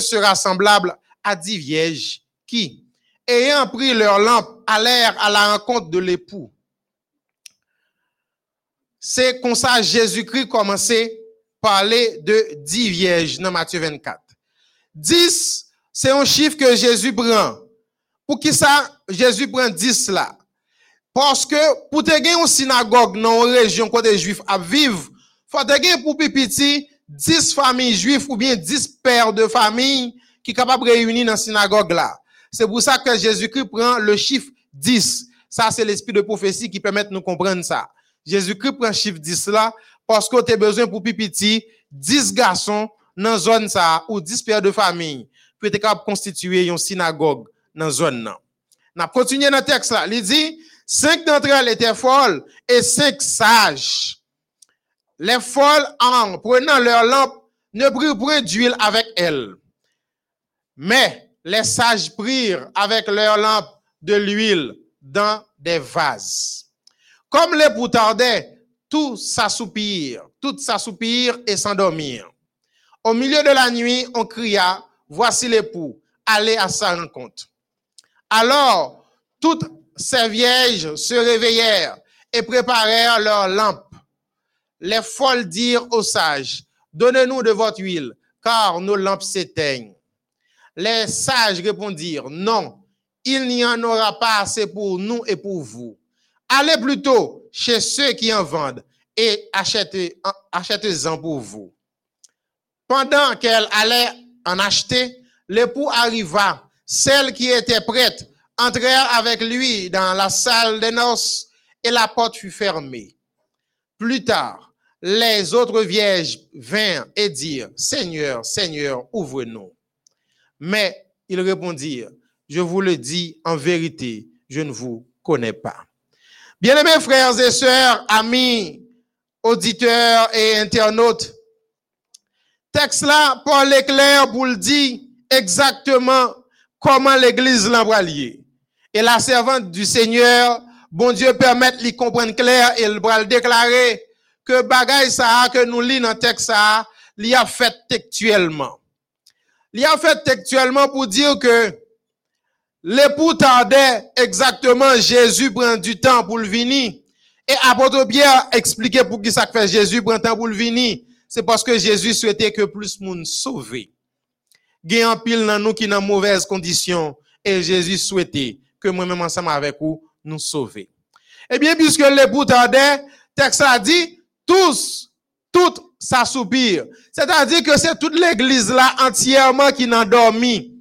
sera semblable à dix vierges qui, ayant pris leur lampe, allèrent à la rencontre de l'époux. C'est comme ça Jésus-Christ commençait à parler de dix vierges dans Matthieu 24. Dix, c'est un chiffre que Jésus prend. Pour qui ça, Jésus prend dix là? Parce que pour te gagner une synagogue dans une région où juifs vivent, faut te gagner pour petit 10 familles juives ou bien 10 pères de famille qui sont capables de réunir dans la synagogue là. C'est pour ça que Jésus-Christ prend le chiffre 10. Ça, c'est l'esprit de prophétie qui permet de nous comprendre ça. Jésus-Christ prend le chiffre 10 là parce que tu as besoin pour petit 10 garçons dans la zone ça ou 10 pères de famille pour être capable de constituer une synagogue dans la zone là. On continué dans le texte là. Il dit, cinq d'entre elles étaient folles et cinq sages. Les folles, en prenant leur lampe, ne prirent point d'huile avec elles. Mais les sages prirent avec leur lampe de l'huile dans des vases. Comme les tardaient, tout s'assoupir, tout s'assoupir et s'endormir. Au milieu de la nuit, on cria, voici l'époux, allez à sa rencontre. Alors, toutes ces vierges se réveillèrent et préparèrent leurs lampes les folles dirent aux sages, donnez-nous de votre huile, car nos lampes s'éteignent. Les sages répondirent, non, il n'y en aura pas assez pour nous et pour vous. Allez plutôt chez ceux qui en vendent et achetez-en pour vous. Pendant qu'elle allait en acheter, l'époux arriva. Celles qui étaient prêtes entrèrent avec lui dans la salle des noces et la porte fut fermée. Plus tard, les autres vierges vinrent et dirent, Seigneur, Seigneur, ouvre-nous. Mais ils répondirent, je vous le dis en vérité, je ne vous connais pas. Bien-aimés frères et sœurs, amis, auditeurs et internautes, texte là, Paul éclair pour le dire exactement comment l'église l'a Et la servante du Seigneur, bon Dieu permette de comprendre clair et le bras le déclarer que bagay ça que nous lisons dans texte ça, a fait textuellement. Il a fait textuellement pour dire que l'époux tardait exactement Jésus prend du temps pour le venir. Et apôtre Pierre expliquait pour qui ça fait Jésus prend temps pour le venir. C'est parce que Jésus souhaitait que plus de monde y a un pile dans nous qui dans mauvaise condition et Jésus souhaitait que moi-même ensemble avec vous nous sauver. Eh bien, puisque l'époux tardait, texte a dit, tous, tout s'assoupir. C'est-à-dire que c'est toute l'église là entièrement qui n'a dormi.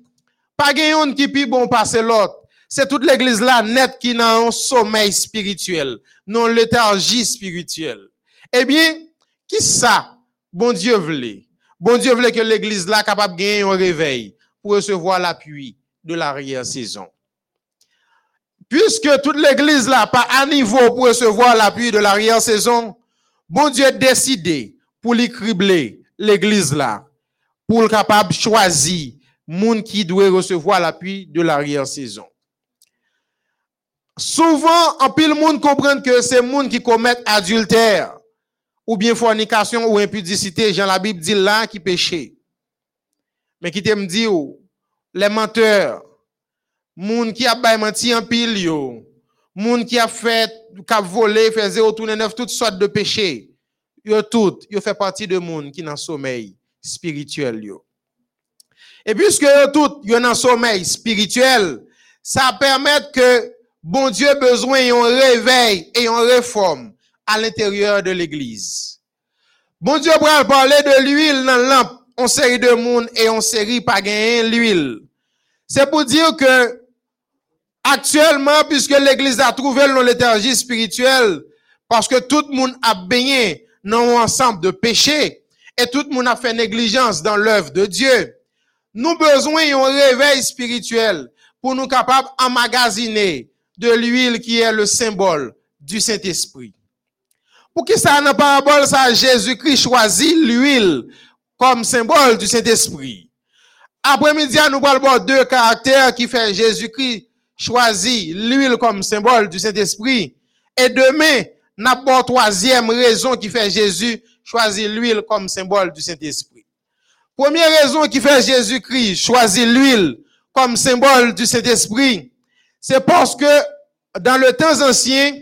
Pas un qui pi bon passer l'autre. C'est toute l'église là net qui n'a un sommeil spirituel, non léthargie spirituelle. Eh bien, qui ça? Bon Dieu voulait. Bon Dieu voulait que l'église là capable de gagner un réveil pour recevoir l'appui de l'arrière-saison. Puisque toute l'église là pas à niveau pour recevoir l'appui de l'arrière-saison, Bon Dieu décidé pour lui cribler l'église là, pour le capable choisir monde qui doit recevoir l'appui de l'arrière-saison. Souvent, en pile monde comprend que c'est monde qui commettent adultère, ou bien fornication ou impudicité, Jean la Bible dit là qui péché. Mais qui me dit, les menteurs, monde qui a menti en pile yo, Moun qui a fait, qui volé, fait zéro tourner neuf, toutes sortes de péchés. Yo tout, yo fait partie de monde qui dans sommeil spirituel. Et puisque yo tout, yo dans sommeil spirituel, ça permet que bon Dieu besoin d'un réveil et une réforme à l'intérieur de l'église. Bon Dieu va parler de l'huile dans la lampe, on série de monde et on série pas gagner l'huile. C'est pour dire que Actuellement, puisque l'église a trouvé l'énergie spirituelle, parce que tout le monde a baigné dans un ensemble de péchés, et tout le monde a fait négligence dans l'œuvre de Dieu, nous besoin d'un réveil spirituel pour nous capables d'emmagasiner de l'huile qui est le symbole du Saint-Esprit. Pour qui ça, dans la parabole, ça, Jésus-Christ choisit l'huile comme symbole du Saint-Esprit. Après-midi, nous parlons deux caractères qui fait Jésus-Christ choisi l'huile comme symbole du Saint-Esprit. Et demain, n'importe troisième raison qui fait Jésus choisir l'huile comme symbole du Saint-Esprit. Première raison qui fait Jésus-Christ choisir l'huile comme symbole du Saint-Esprit, c'est parce que dans le temps ancien,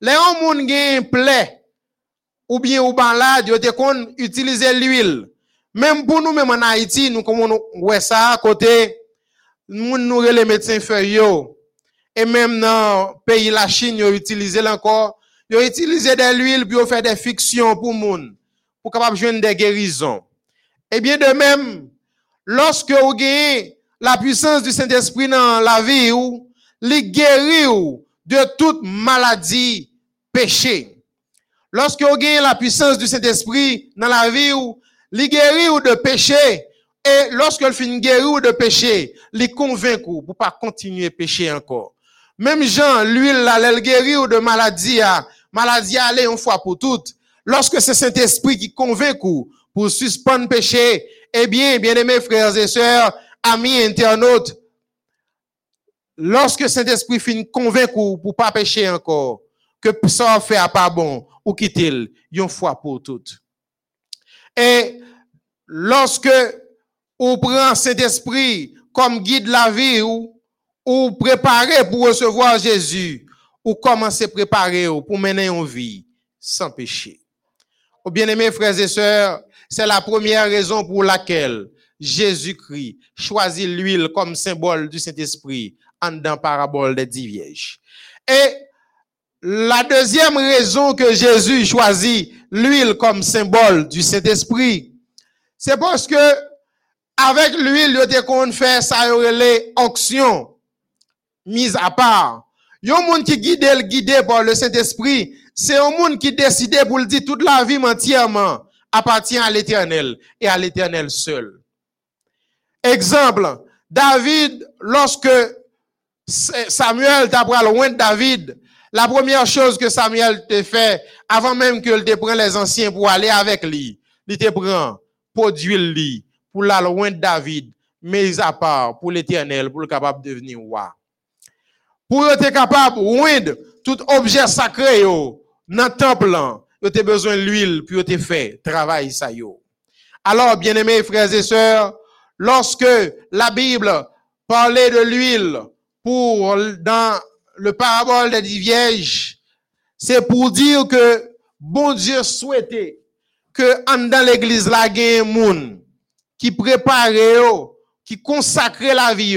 les gens qui plaie ou bien ou malade, ils ont utilisé l'huile. Même pour nous, même en Haïti, nous, comme on ça à côté, nous, nous, les médecins feuilles, et même dans le pays la Chine, ils utilisé encore, ils utilisé de l'huile pour faire des fictions pour monde, pour capable jouer des guérisons. Et bien de même, lorsque vous avez la puissance du Saint-Esprit dans la vie, ou, les guérir de toute maladie, péché. Lorsque vous avez la puissance du Saint-Esprit dans la vie, ou, les guérir de péché, et lorsque le fin guérir de péché, les convaincre pour pas continuer à pécher encore. Même Jean, lui, là, le guérir de maladie, maladie aller une fois pour toutes. Lorsque c'est Saint-Esprit qui convainc pour suspendre péché, eh bien, bien aimés frères et sœurs, amis internautes, lorsque Saint-Esprit finit convaincre pour pas pécher encore, que ça fait à pas bon, ou quitte une fois pour toutes. Et lorsque on prend Saint-Esprit comme guide la vie ou, ou préparer pour recevoir Jésus, ou commencer à préparer pour mener une vie sans péché. Au bien-aimés frères et sœurs, c'est la première raison pour laquelle Jésus-Christ choisit l'huile comme symbole du Saint-Esprit en dans parabole des dix vierges. Et la deuxième raison que Jésus choisit l'huile comme symbole du Saint-Esprit, c'est parce que avec l'huile, il était qu'on fait ça, les onctions mise à part. Il y a un monde qui guide, guidé par le Saint-Esprit. C'est un monde qui décide pour le dire toute la vie entièrement appartient à l'éternel et à l'éternel seul. Exemple, David, lorsque Samuel t'a loin de David, la première chose que Samuel te fait, avant même que te prenne les anciens pour aller avec lui, il te prend pour lui, pour la loin de David, mais à part pour l'éternel, pour le capable de devenir roi. Pour être capable de tout objet sacré dans le temple, vous avez besoin de l'huile pour te faire travail ça yo. Alors, bien-aimés frères et sœurs, lorsque la Bible parlait de l'huile pour dans le parabole des dix c'est pour dire que bon Dieu souhaitait que dans l'église la gagne monde qui prépare qui consacre la vie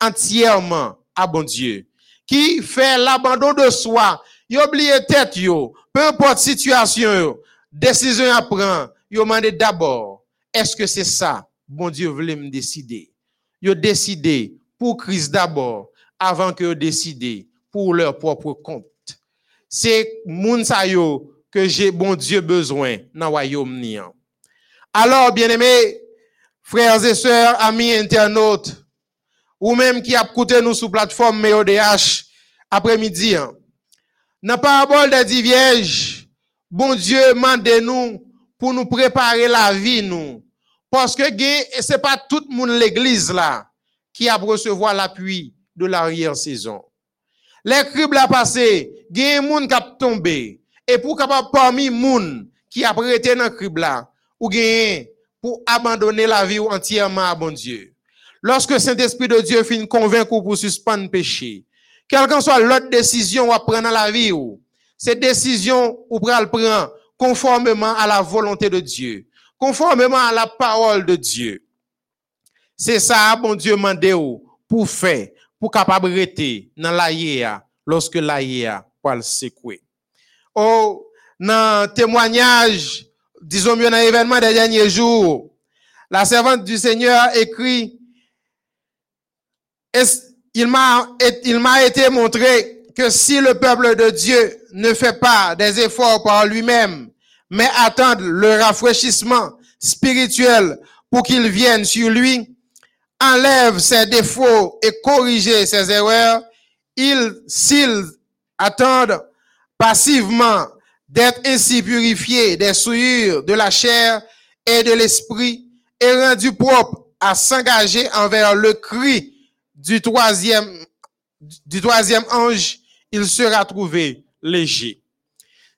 entièrement à bon Dieu, qui fait l'abandon de soi, il oublie tête peu importe situation, décision à prendre, yo demande d'abord, est-ce que c'est ça, bon Dieu voulait me décider? Yo décidé pour Christ d'abord, avant que yo décidé pour leur propre compte. C'est moun sa que j'ai bon Dieu besoin dans royaume Alors, bien-aimés, frères et sœurs, amis internautes, ou même qui a écouté nous sur plateforme MEODH après-midi, hein, dans la parabole des dix vierges, bon Dieu mande nous pour nous préparer la vie, nous. Parce que ce n'est pas tout le monde l'église là qui a recevoir l'appui de l'arrière-saison. Les cribles a passé, il y a qui ont tombé. Et pour capable parmi les gens qui a prêté dans le crible là, ou pour abandonner la vie entièrement à bon Dieu. Lorsque Saint-Esprit de Dieu finit convaincre pour suspendre péché, quelle que soit l'autre décision à prendre dans la vie, cette décision ou le prendre conformément à la volonté de Dieu, conformément à la parole de Dieu. C'est ça, bon Dieu, mande pour faire, pour capable dans la lorsque la va le secouer. Oh, dans témoignage, disons mieux dans l'événement des derniers jours, la servante du Seigneur écrit, il m'a, été montré que si le peuple de Dieu ne fait pas des efforts par lui-même, mais attend le rafraîchissement spirituel pour qu'il vienne sur lui, enlève ses défauts et corrige ses erreurs, il, s'ils attendent passivement d'être ainsi purifiés des souillures de la chair et de l'esprit et rendus propres à s'engager envers le cri du troisième, du troisième ange, il sera trouvé léger.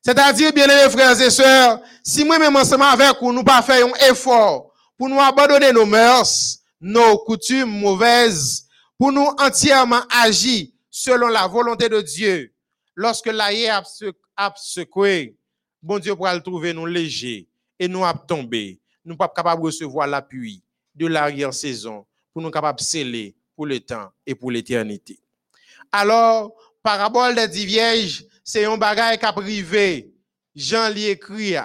C'est-à-dire, bien aimés frères et sœurs, si moi-même ensemble avec vous, nous pas faire un effort pour nous abandonner nos mœurs, nos coutumes mauvaises, pour nous entièrement agir selon la volonté de Dieu. Lorsque l'aïe a secoué, bon Dieu pourra le trouver nous léger et nous a tombé. Nous pas capables recevoir l'appui de l'arrière-saison pour nous capables de sceller pour le temps et pour l'éternité. Alors, parabole des dix vierges, c'est un bagage qu'a privé. Jean l'y écrit.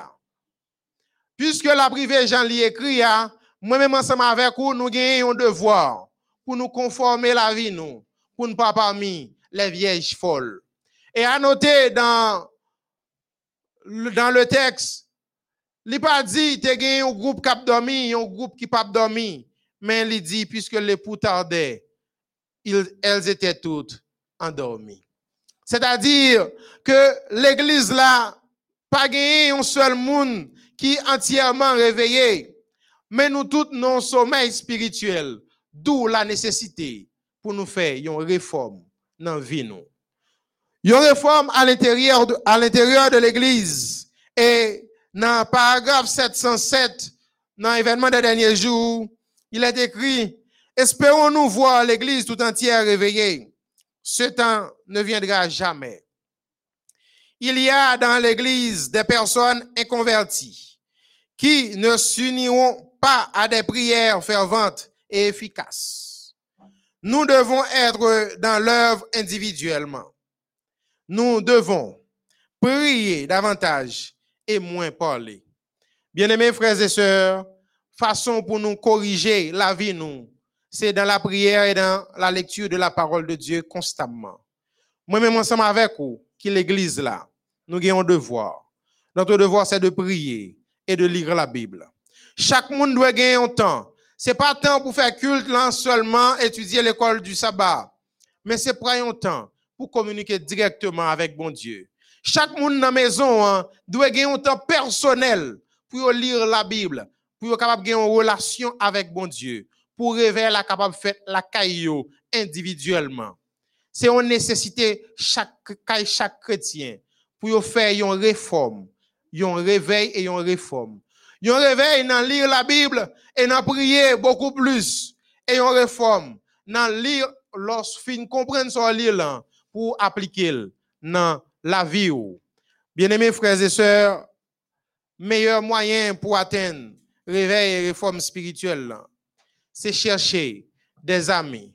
Puisque la privé Jean l'y écrit, moi-même ensemble avec vous, nous gagnons devoir pour nous conformer la vie, nous, pour ne pas parmi les vierges folles. Et à noter dans, dans le texte, il pas dit, tu as un groupe qui a dormi, un groupe qui n'a pas dormi. Mais il dit, puisque l'époux tardait, elles étaient toutes endormies. C'est-à-dire que l'église là, pas gagné un seul monde qui est entièrement réveillé, mais nous tous non sommeil spirituel, d'où la nécessité pour nous faire une réforme dans la vie nous. Une réforme à l'intérieur de, à l'intérieur de l'église et dans le paragraphe 707 dans l'événement des derniers jours, il est écrit Espérons-nous voir l'église tout entière réveillée. Ce temps ne viendra jamais. Il y a dans l'église des personnes inconverties qui ne s'uniront pas à des prières ferventes et efficaces. Nous devons être dans l'œuvre individuellement. Nous devons prier davantage et moins parler. Bien-aimés frères et sœurs, façon pour nous corriger la vie, nous, c'est dans la prière et dans la lecture de la parole de Dieu constamment. Moi-même, ensemble avec vous, qui l'église là, nous avons devoir. Notre devoir, c'est de prier et de lire la Bible. Chaque monde doit gagner un temps. C'est pas temps pour faire culte là seulement, étudier l'école du sabbat. Mais c'est pour un temps pour communiquer directement avec bon Dieu. Chaque monde dans la maison hein, doit gagner un temps personnel pour lire la Bible, pour capable de une relation avec bon Dieu, pour révéler la capable de faire la caillou individuellement. C'est une nécessité chaque chaque chrétien pour faire une réforme, un réveil et une réforme. Un réveil dans lire la Bible et dans prier beaucoup plus et une réforme dans lire lorsqu'on comprend ce lire pour appliquer dans la vie. Bien-aimés frères et sœurs, meilleur moyen pour atteindre réveil et réforme spirituelle, c'est chercher des amis.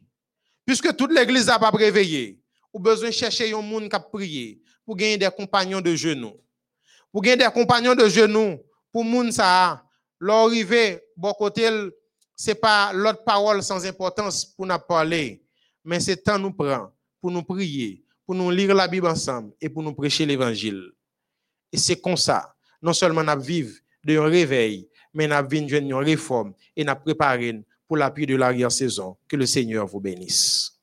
Puisque toute l'église n'a pas réveillé, ou besoin de chercher un monde qui a pour gagner des compagnons de genoux. Pour gagner des compagnons de genoux, pour monde ça, l'arrivée, bon côté, c'est pas l'autre parole sans importance pour nous parler, mais c'est temps nous prend pour nous prier, pour nous lire la Bible ensemble et pour nous prêcher l'évangile. Et c'est comme ça, non seulement nous vivons de réveil, mais nous vivons une réforme et nous préparons pour l'appui de l'arrière-saison. Que le Seigneur vous bénisse.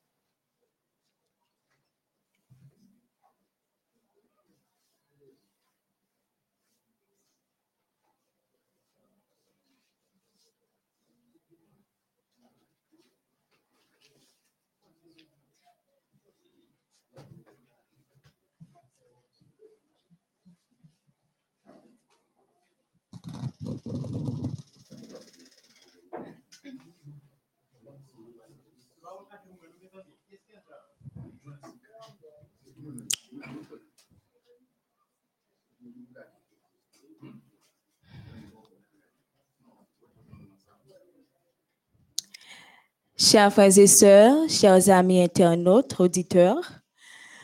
Chers frères et sœurs, chers amis internautes, auditeurs,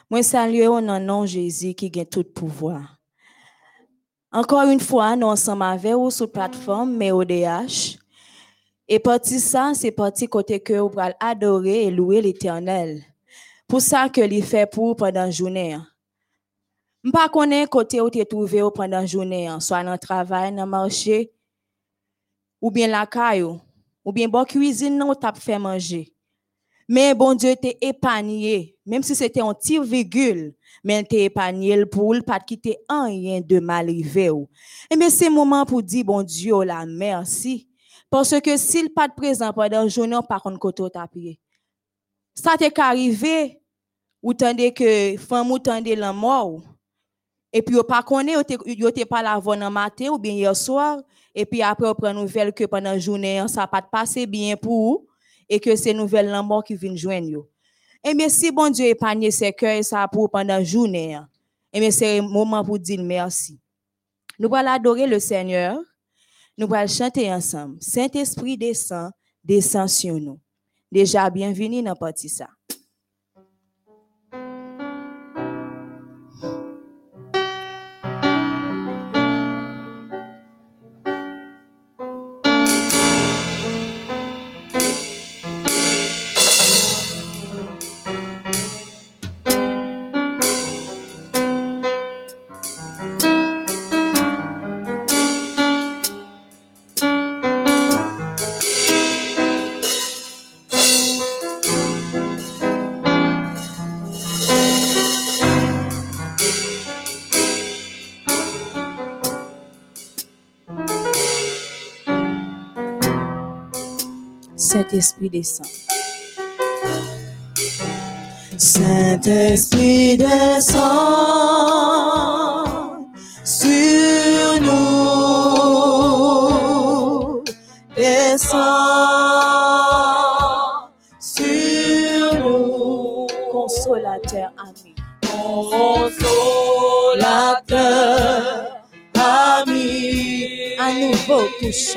moi salue au nom de Jésus qui a tout pouvoir. Encore une fois, nous sommes avec vous sur la plateforme MEODH. Et parti ça, c'est parti côté que vous allez adorer et louer l'éternel. Pour ça que l'il fait pour pendant la journée. Je ne pas côté où tu trouvé pendant la journée, soit dans le travail, dans le marché, ou bien la caillou ou bien bon cuisine non t'a fait manger. Mais bon Dieu t'est épargné, même si c'était un petit virgule, mais t'es épargné pour pas quitter rien de mal arrivé. Et mais c'est moment pour dire bon Dieu la merci parce que s'il pas de présent pendant journée par contre côté t'a prié. Ça t'est arrivé ou tandis que femme ou tandis la mort et puis, vous pas connaît, vous n'êtes pas là avant matin ou bien hier soir, et puis après on prend nouvelle que pendant la journée ça pas passé bien pour vous et que c'est nouvelle la mort qui vient joindre yo. Eh bien si bon Dieu épargne ces cœurs ça pour pendant la journée, eh bien c'est un moment pour dire merci. Nous allons adorer le Seigneur. Nous allons chanter ensemble. Saint-Esprit descend, descend sur nous. Déjà bienvenue dans partie ça. Saint-Esprit descend. Saint-Esprit descend sur nous. Descend sur nous. Consolateur ami. Consolateur, ami. À nouveau touche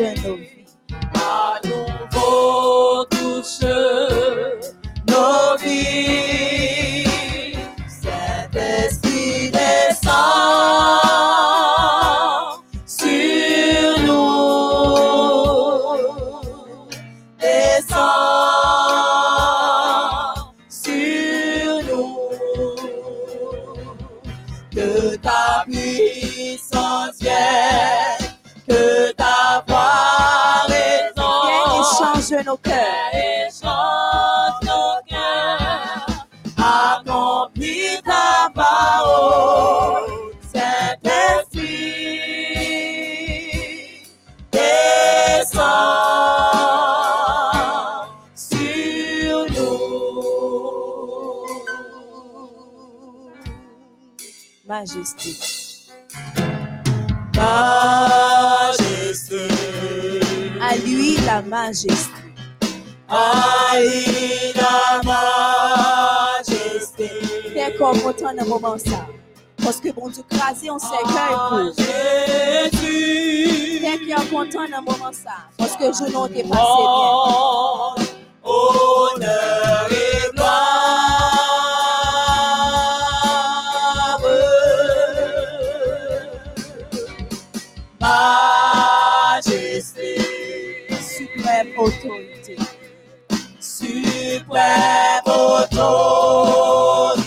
majesté. Aïe la majesté. Comme content dans moment ça. Parce que bon Dieu crasé on cercueil pour. Jésus, T'es qui est content dans moment ça. Parce que je n'en t'ai passé bien. honneur nuevo Toribé.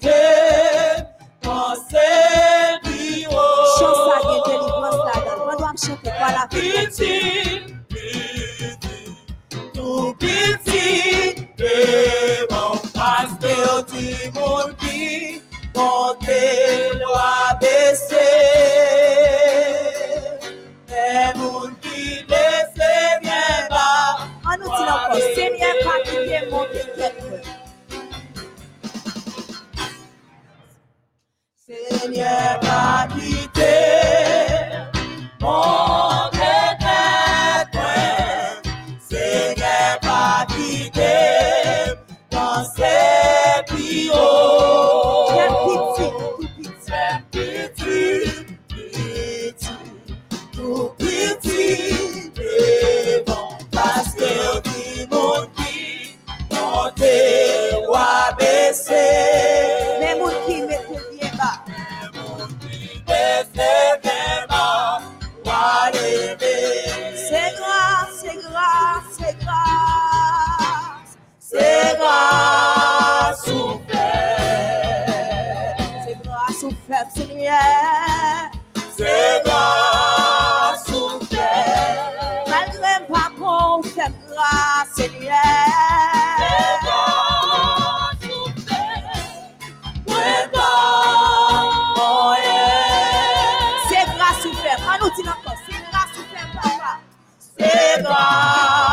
Verite, panse mi yo. Chans la gen delivrans la dan. Mwen do am chante kwa la pe. Piti, piti, tou piti, beman paske yo di moun pi, ponte lo abese. E moun pi de semyen pa. An nou ti la kon semyen pa ki te moun pi. Seigneur m'a quitté. Mon lumière. C'est là sous terre. Malgré pas qu'on grâce, là sous terre. C'est grâce C'est grâce papa. C'est grâce.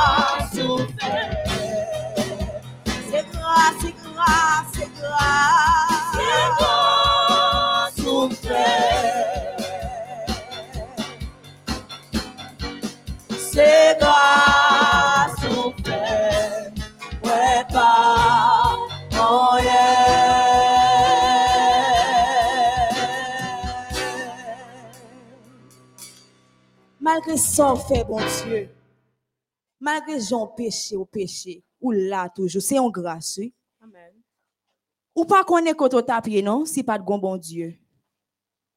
malgré son fait, bon Dieu, malgré son péché ou péché, ou là toujours, c'est en grâce. Amen. Ou pas qu'on est côté tapis, non, si pas de bon Dieu.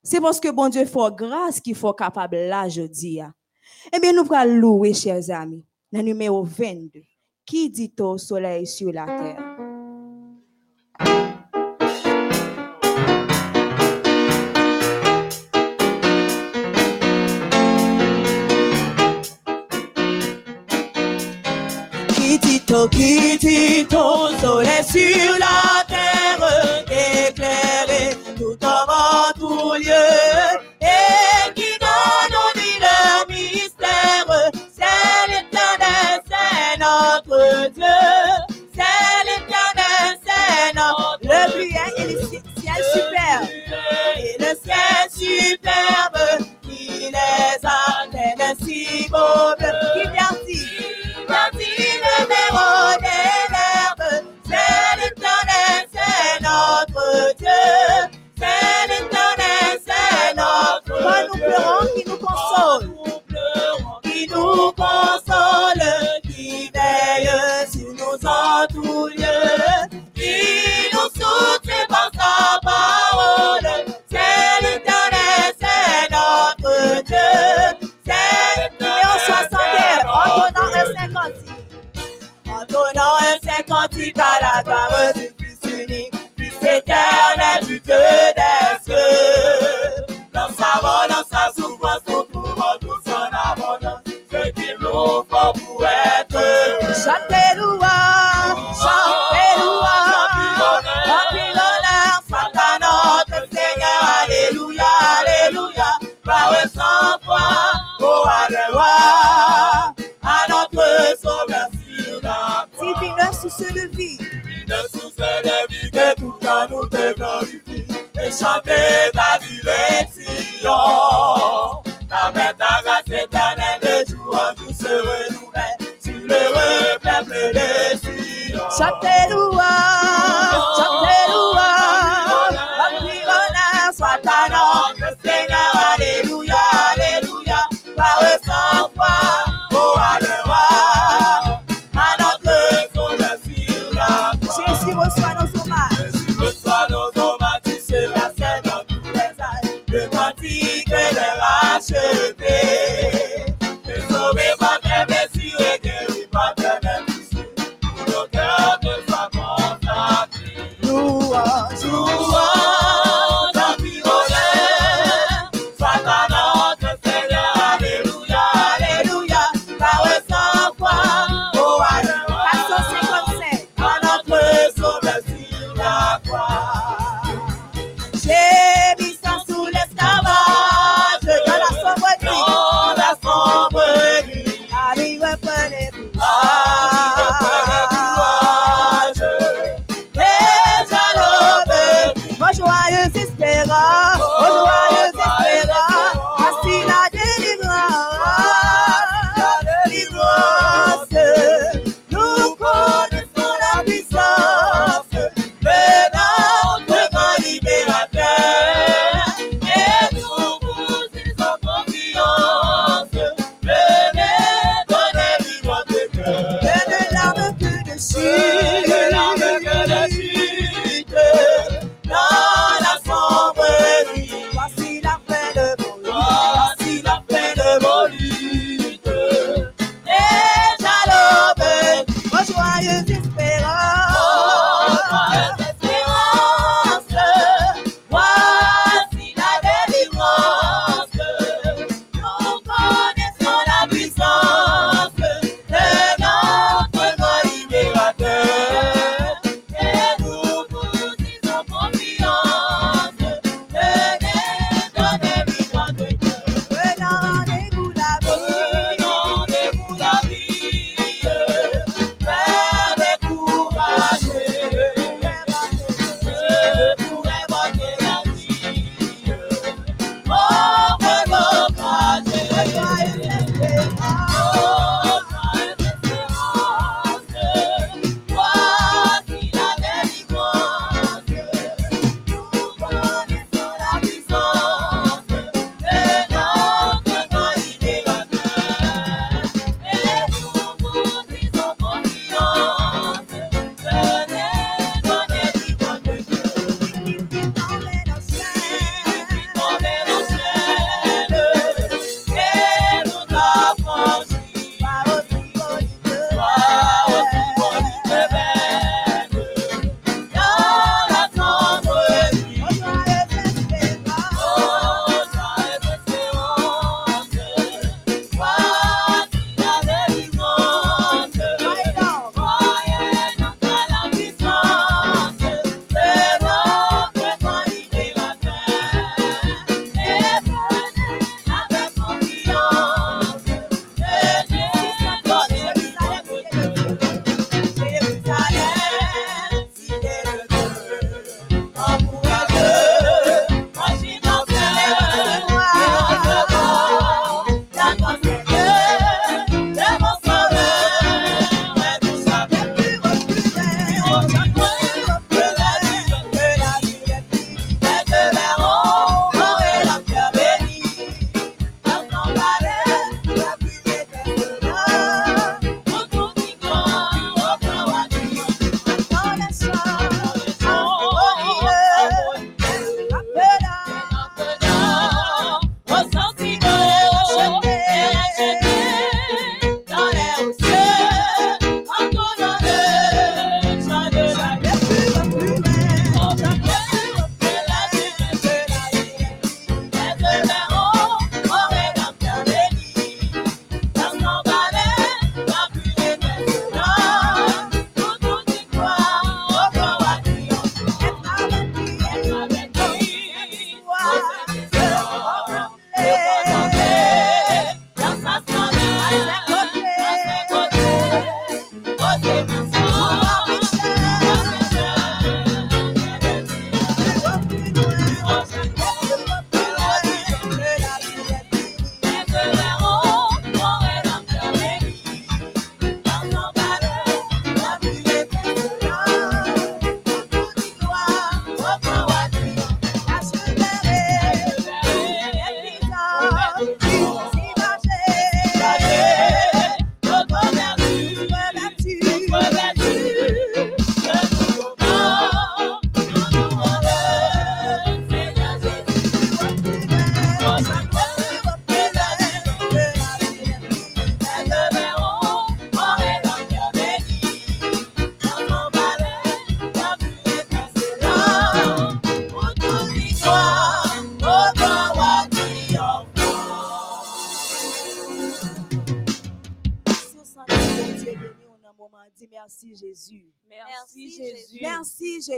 C'est parce que bon Dieu fait grâce qu'il faut capable là, je dis. Hein. Eh bien, nous prenons louer, chers amis, dans le numéro 22. Qui dit au soleil sur la terre? Nos ton soleil sur la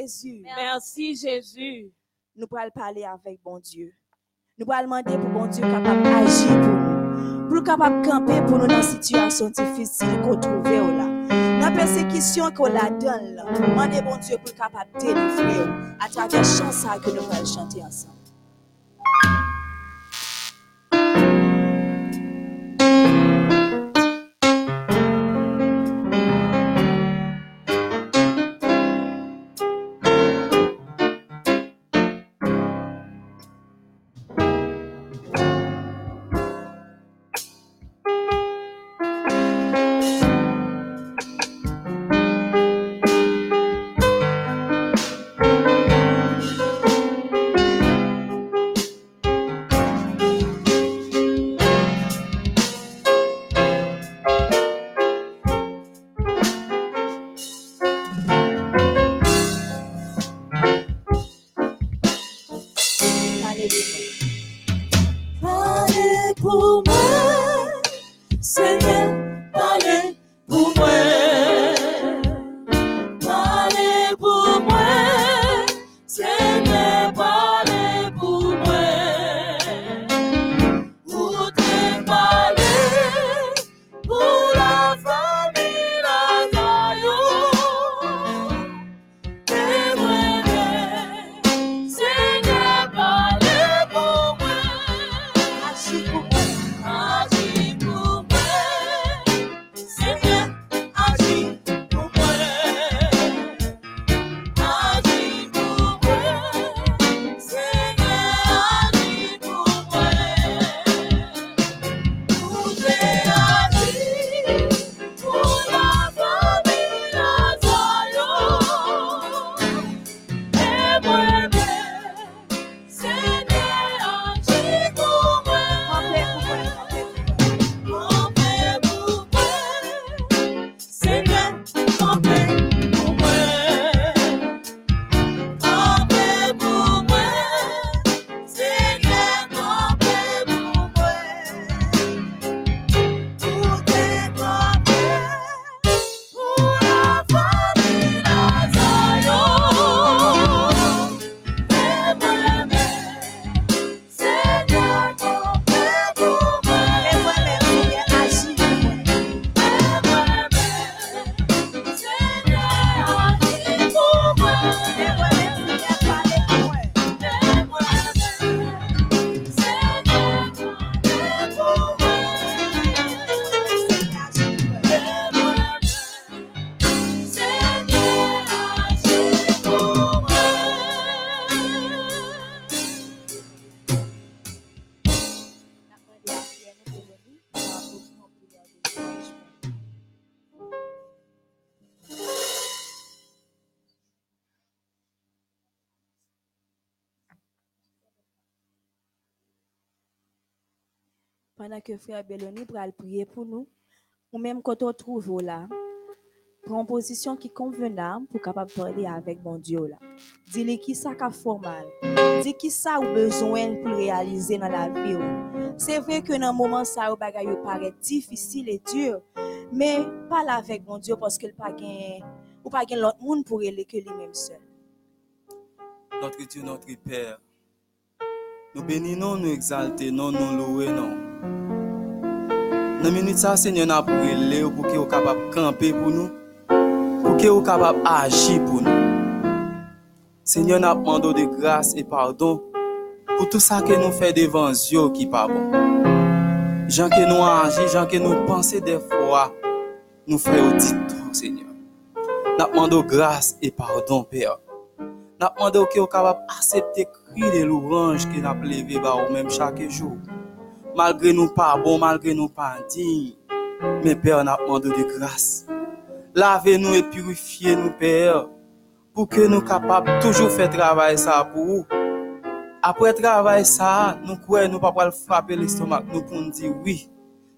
Jésus. Merci Jésus. Nous pourrons parler avec bon Dieu. Nous pourrons demander pour bon Dieu capable d'agir pour nous. Pour capable de camper pour nous dans une situation difficile qu'on trouve là. Dans la persécution qu'on la donne là. Demandez bon Dieu pour capable de délivrer à travers la chanson que nous allons chanter ensemble. Que frère Belloni va prier pour nous, ou même quand on trouve là, prends position qui convenable pour capable parler avec mon Dieu là. Dis-lui qui ça qu'a formal. Dis qui ça ou besoin pour réaliser dans la vie. C'est vrai que dans moment ça ou bagay yo paraît difficile et dur, mais parle avec mon Dieu parce qu'il pas gain ou pas gain l'autre monde pour aller que lui-même seul. Notre Dieu, notre Père, nous bénissons, nous exaltons, nous louons, Nan minute sa, Senye nan pou ele ou pou ki ou kapap kampe pou nou, pou ki ou kapap aji pou nou. Senye nan pou mando de grase e pardon pou tout sa ke nou fe devan zyo ki pa bon. Jan ke nou aji, jan ke nou panse defwa, nou fe ou ditou, Senye. Nan pou mando grase e pardon, Père. Nan pou mando ki ou kapap asepte kri de lourange ki nan pleve ba ou menm chake jou. malgre nou pa bon, malgre nou pa din, men Père nan apmando de grâs. Lave nou et purifiye nou Père, pou ke nou kapap toujou fè travay sa pou ou. Apre travay sa, nou kwe nou pa pral frape l'estomak, nou kon di oui,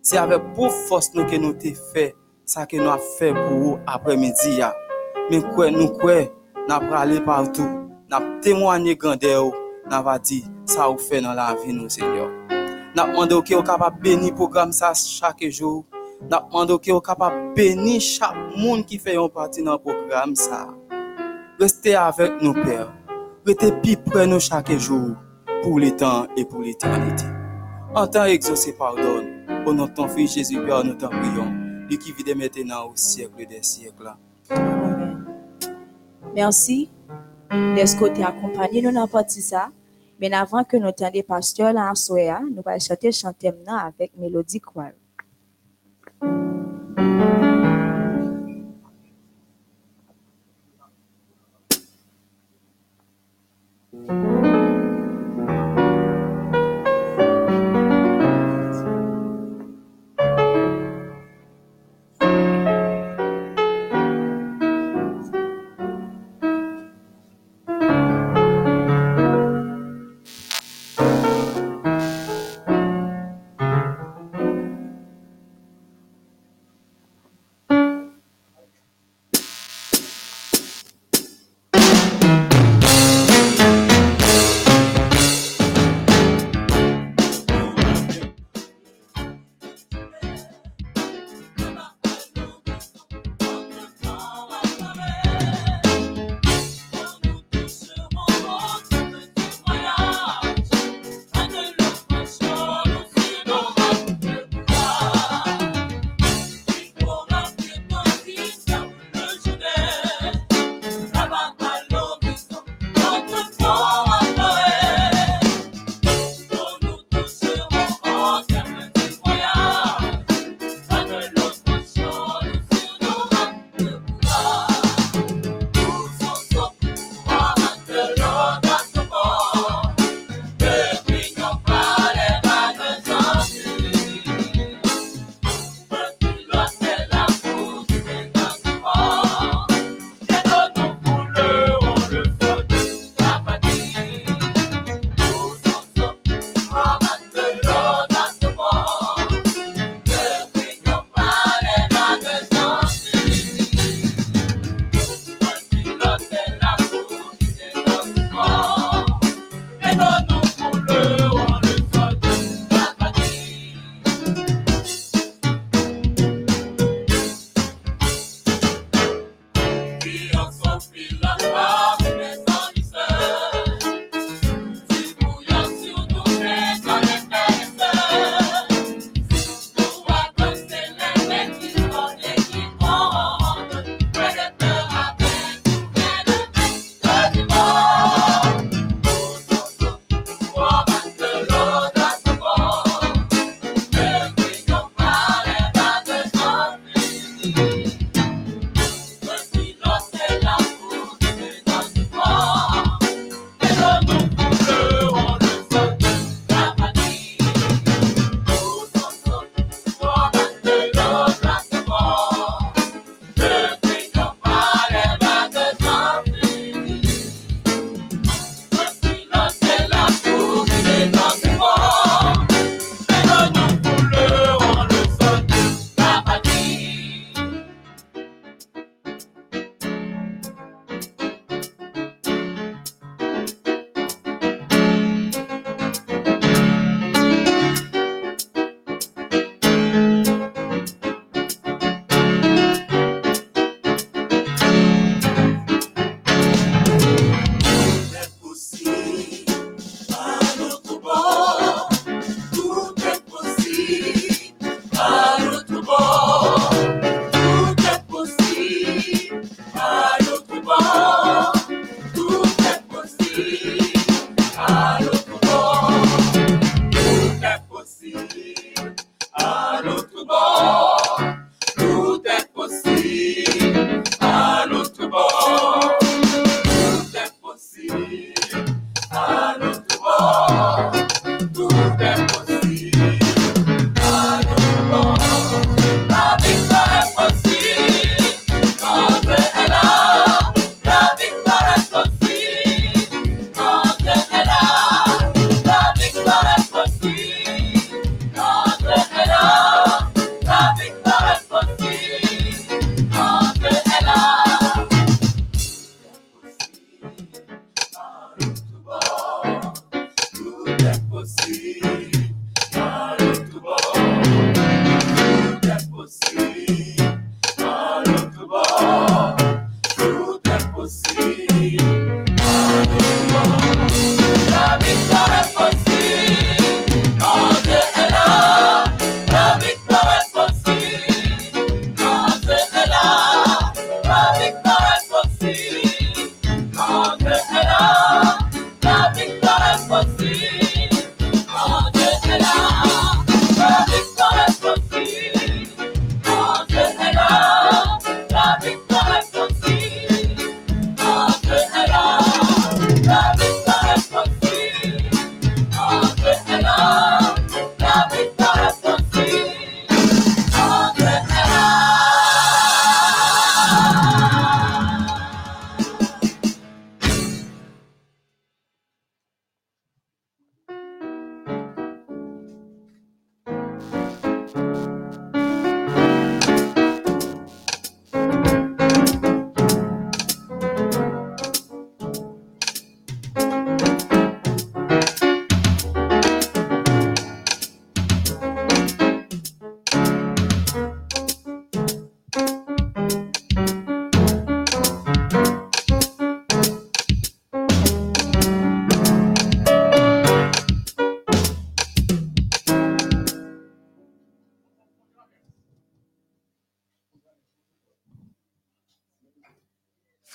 se ave pou fos nou ke nou te fè, sa ke nou a fè pou ou apre midi ya. Men kwe nou kwe, nan prale partou, nan temwanye gande ou, nan va di sa ou fè nan la vi nou Seigneur. Nous demandons que vous capable bénir le programme ça chaque jour. Nap mando ki yo kapap beni chak moun ki fe yon pati nan program sa. Reste avek nou per. Rete pi pre nou chake jou pou le tan e pou l'eternite. An tan exose pardon, ou nou ton fi Jezu Père nou tan priyon, li ki vide maintenant au siècle des siècles. Amen. Merci d'être te accompagné nous dans partie ça. Mais avant que nous tendions pasteur là soya, nous allons chanter chanter maintenant avec Mélodie Choir.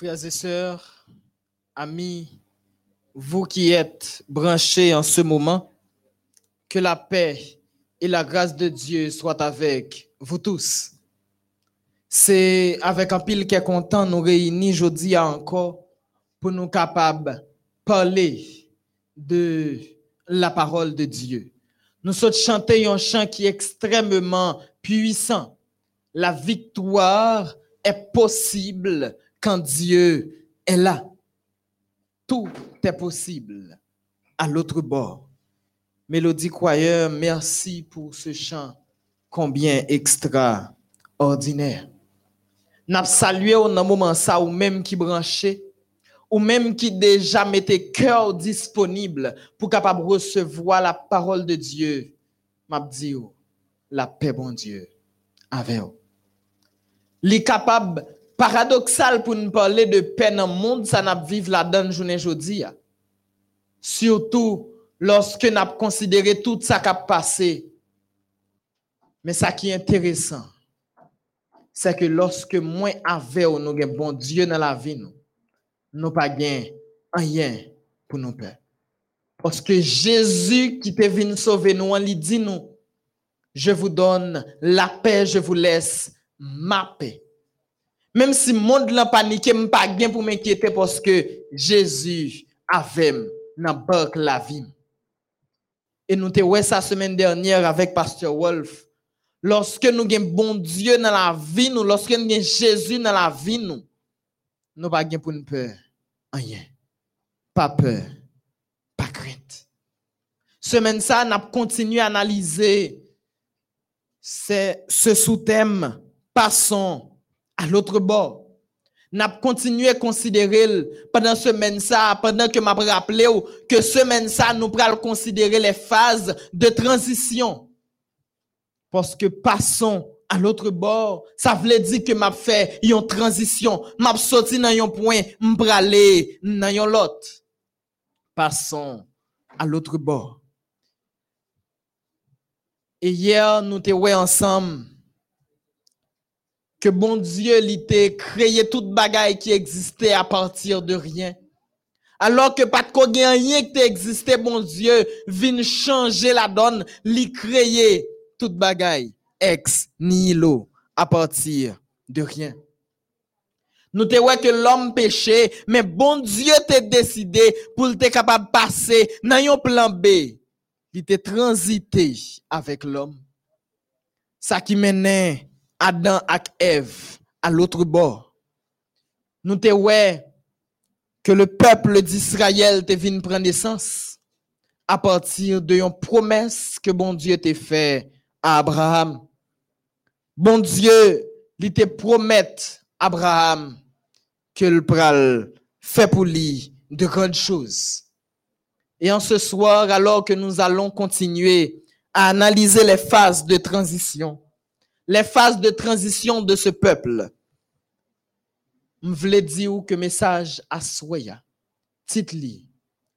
Frères et sœurs, amis, vous qui êtes branchés en ce moment, que la paix et la grâce de Dieu soient avec vous tous. C'est avec un pile qui est content nous réunir aujourd'hui encore pour nous capables parler de la parole de Dieu. Nous sommes chanter un chant qui est extrêmement puissant. La victoire est possible quand Dieu est là. Tout est possible à l'autre bord. Mélodie Choir, merci pour ce chant combien extraordinaire. N'a salué au moment ça ou même qui branché ou même qui déjà mettait cœur disponible pour capable recevoir la parole de Dieu. M'a dit oh, la paix bon Dieu avec vous. Paradoxal pour nous parler de paix dans le monde, ça n'a vivre la donne journée aujourd'hui. Surtout lorsque n'a considéré tout ça qui a passé. Mais ça qui est intéressant, c'est que lorsque moi avec nous avons bon Dieu dans la vie nous, nous pas rien pour nous peur. Parce que Jésus qui te venu sauver nous, il dit nous, je vous donne la paix, je vous laisse ma paix. Même si le monde l'a paniqué, je pas bien pour m'inquiéter parce que Jésus avait dans la vie. Et nous avons ça semaine dernière avec Pasteur Wolf. Lorsque nous avons bon Dieu dans la vie, nous, lorsque nous avons Jésus dans la vie, nous, nous pas pour nous peur. Pas peur. Pas crainte. Semaine ça, nous continué à analyser ce sous-thème. Passons à l'autre bord. N'a continué à considérer pendant semaine ça, pendant que m'a rappelé que semaine ça, nous prenons considérer les phases de transition. Parce que passons à l'autre bord, ça veut dire que m'a fait une transition, m'a sorti dans un point, m'braler dans un l'autre. Passons à l'autre bord. Et hier, nous étions ensemble que bon Dieu l'était créé toute bagaille qui existait à partir de rien. Alors que pas de rien qui existait, bon Dieu vient changer la donne, lui créer toute bagaille ex nihilo à partir de rien. Nous te ouais que l'homme péché, mais bon Dieu t'a décidé pour être capable de passer dans un plan B. Il était transité avec l'homme. Ça qui menait Adam et Ève à l'autre bord. Nous te ouais que le peuple d'Israël te venu prendre naissance à partir de une promesse que bon Dieu t'a fait à Abraham. Bon Dieu, il te promet Abraham que le pral fait pour lui de grandes choses. Et en ce soir, alors que nous allons continuer à analyser les phases de transition, les phases de transition de ce peuple. Voulais dire que message à Soya, titli,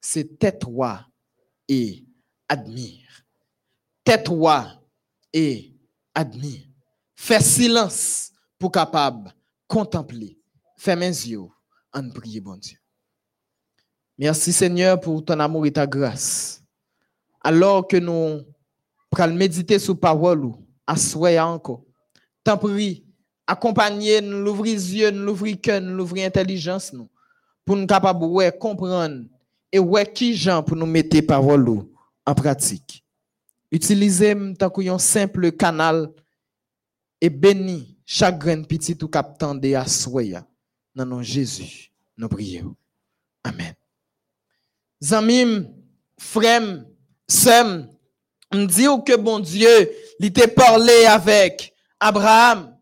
c'est tais-toi et admire. Tais-toi et admire. Fais silence pour capable contempler. Fais mes yeux en prier, bon Dieu. Merci Seigneur pour ton amour et ta grâce. Alors que nous prenons méditer sur parole, assoyez encore. Tant pis, accompagner nous, l'ouvrir yeux, nous l'ouvrir cœur, nous l'ouvrir intelligence, nous, pour nous capables de comprendre et ouais qui gens pour nous mettre parole en pratique. Utilisez tant un simple canal et béni chaque grain petit ou captant de assoya. Dans nom Jésus, nous prions. Amen. Zamim, frère, sem, on dit que bon Dieu, il t'a parlé avec Abraham.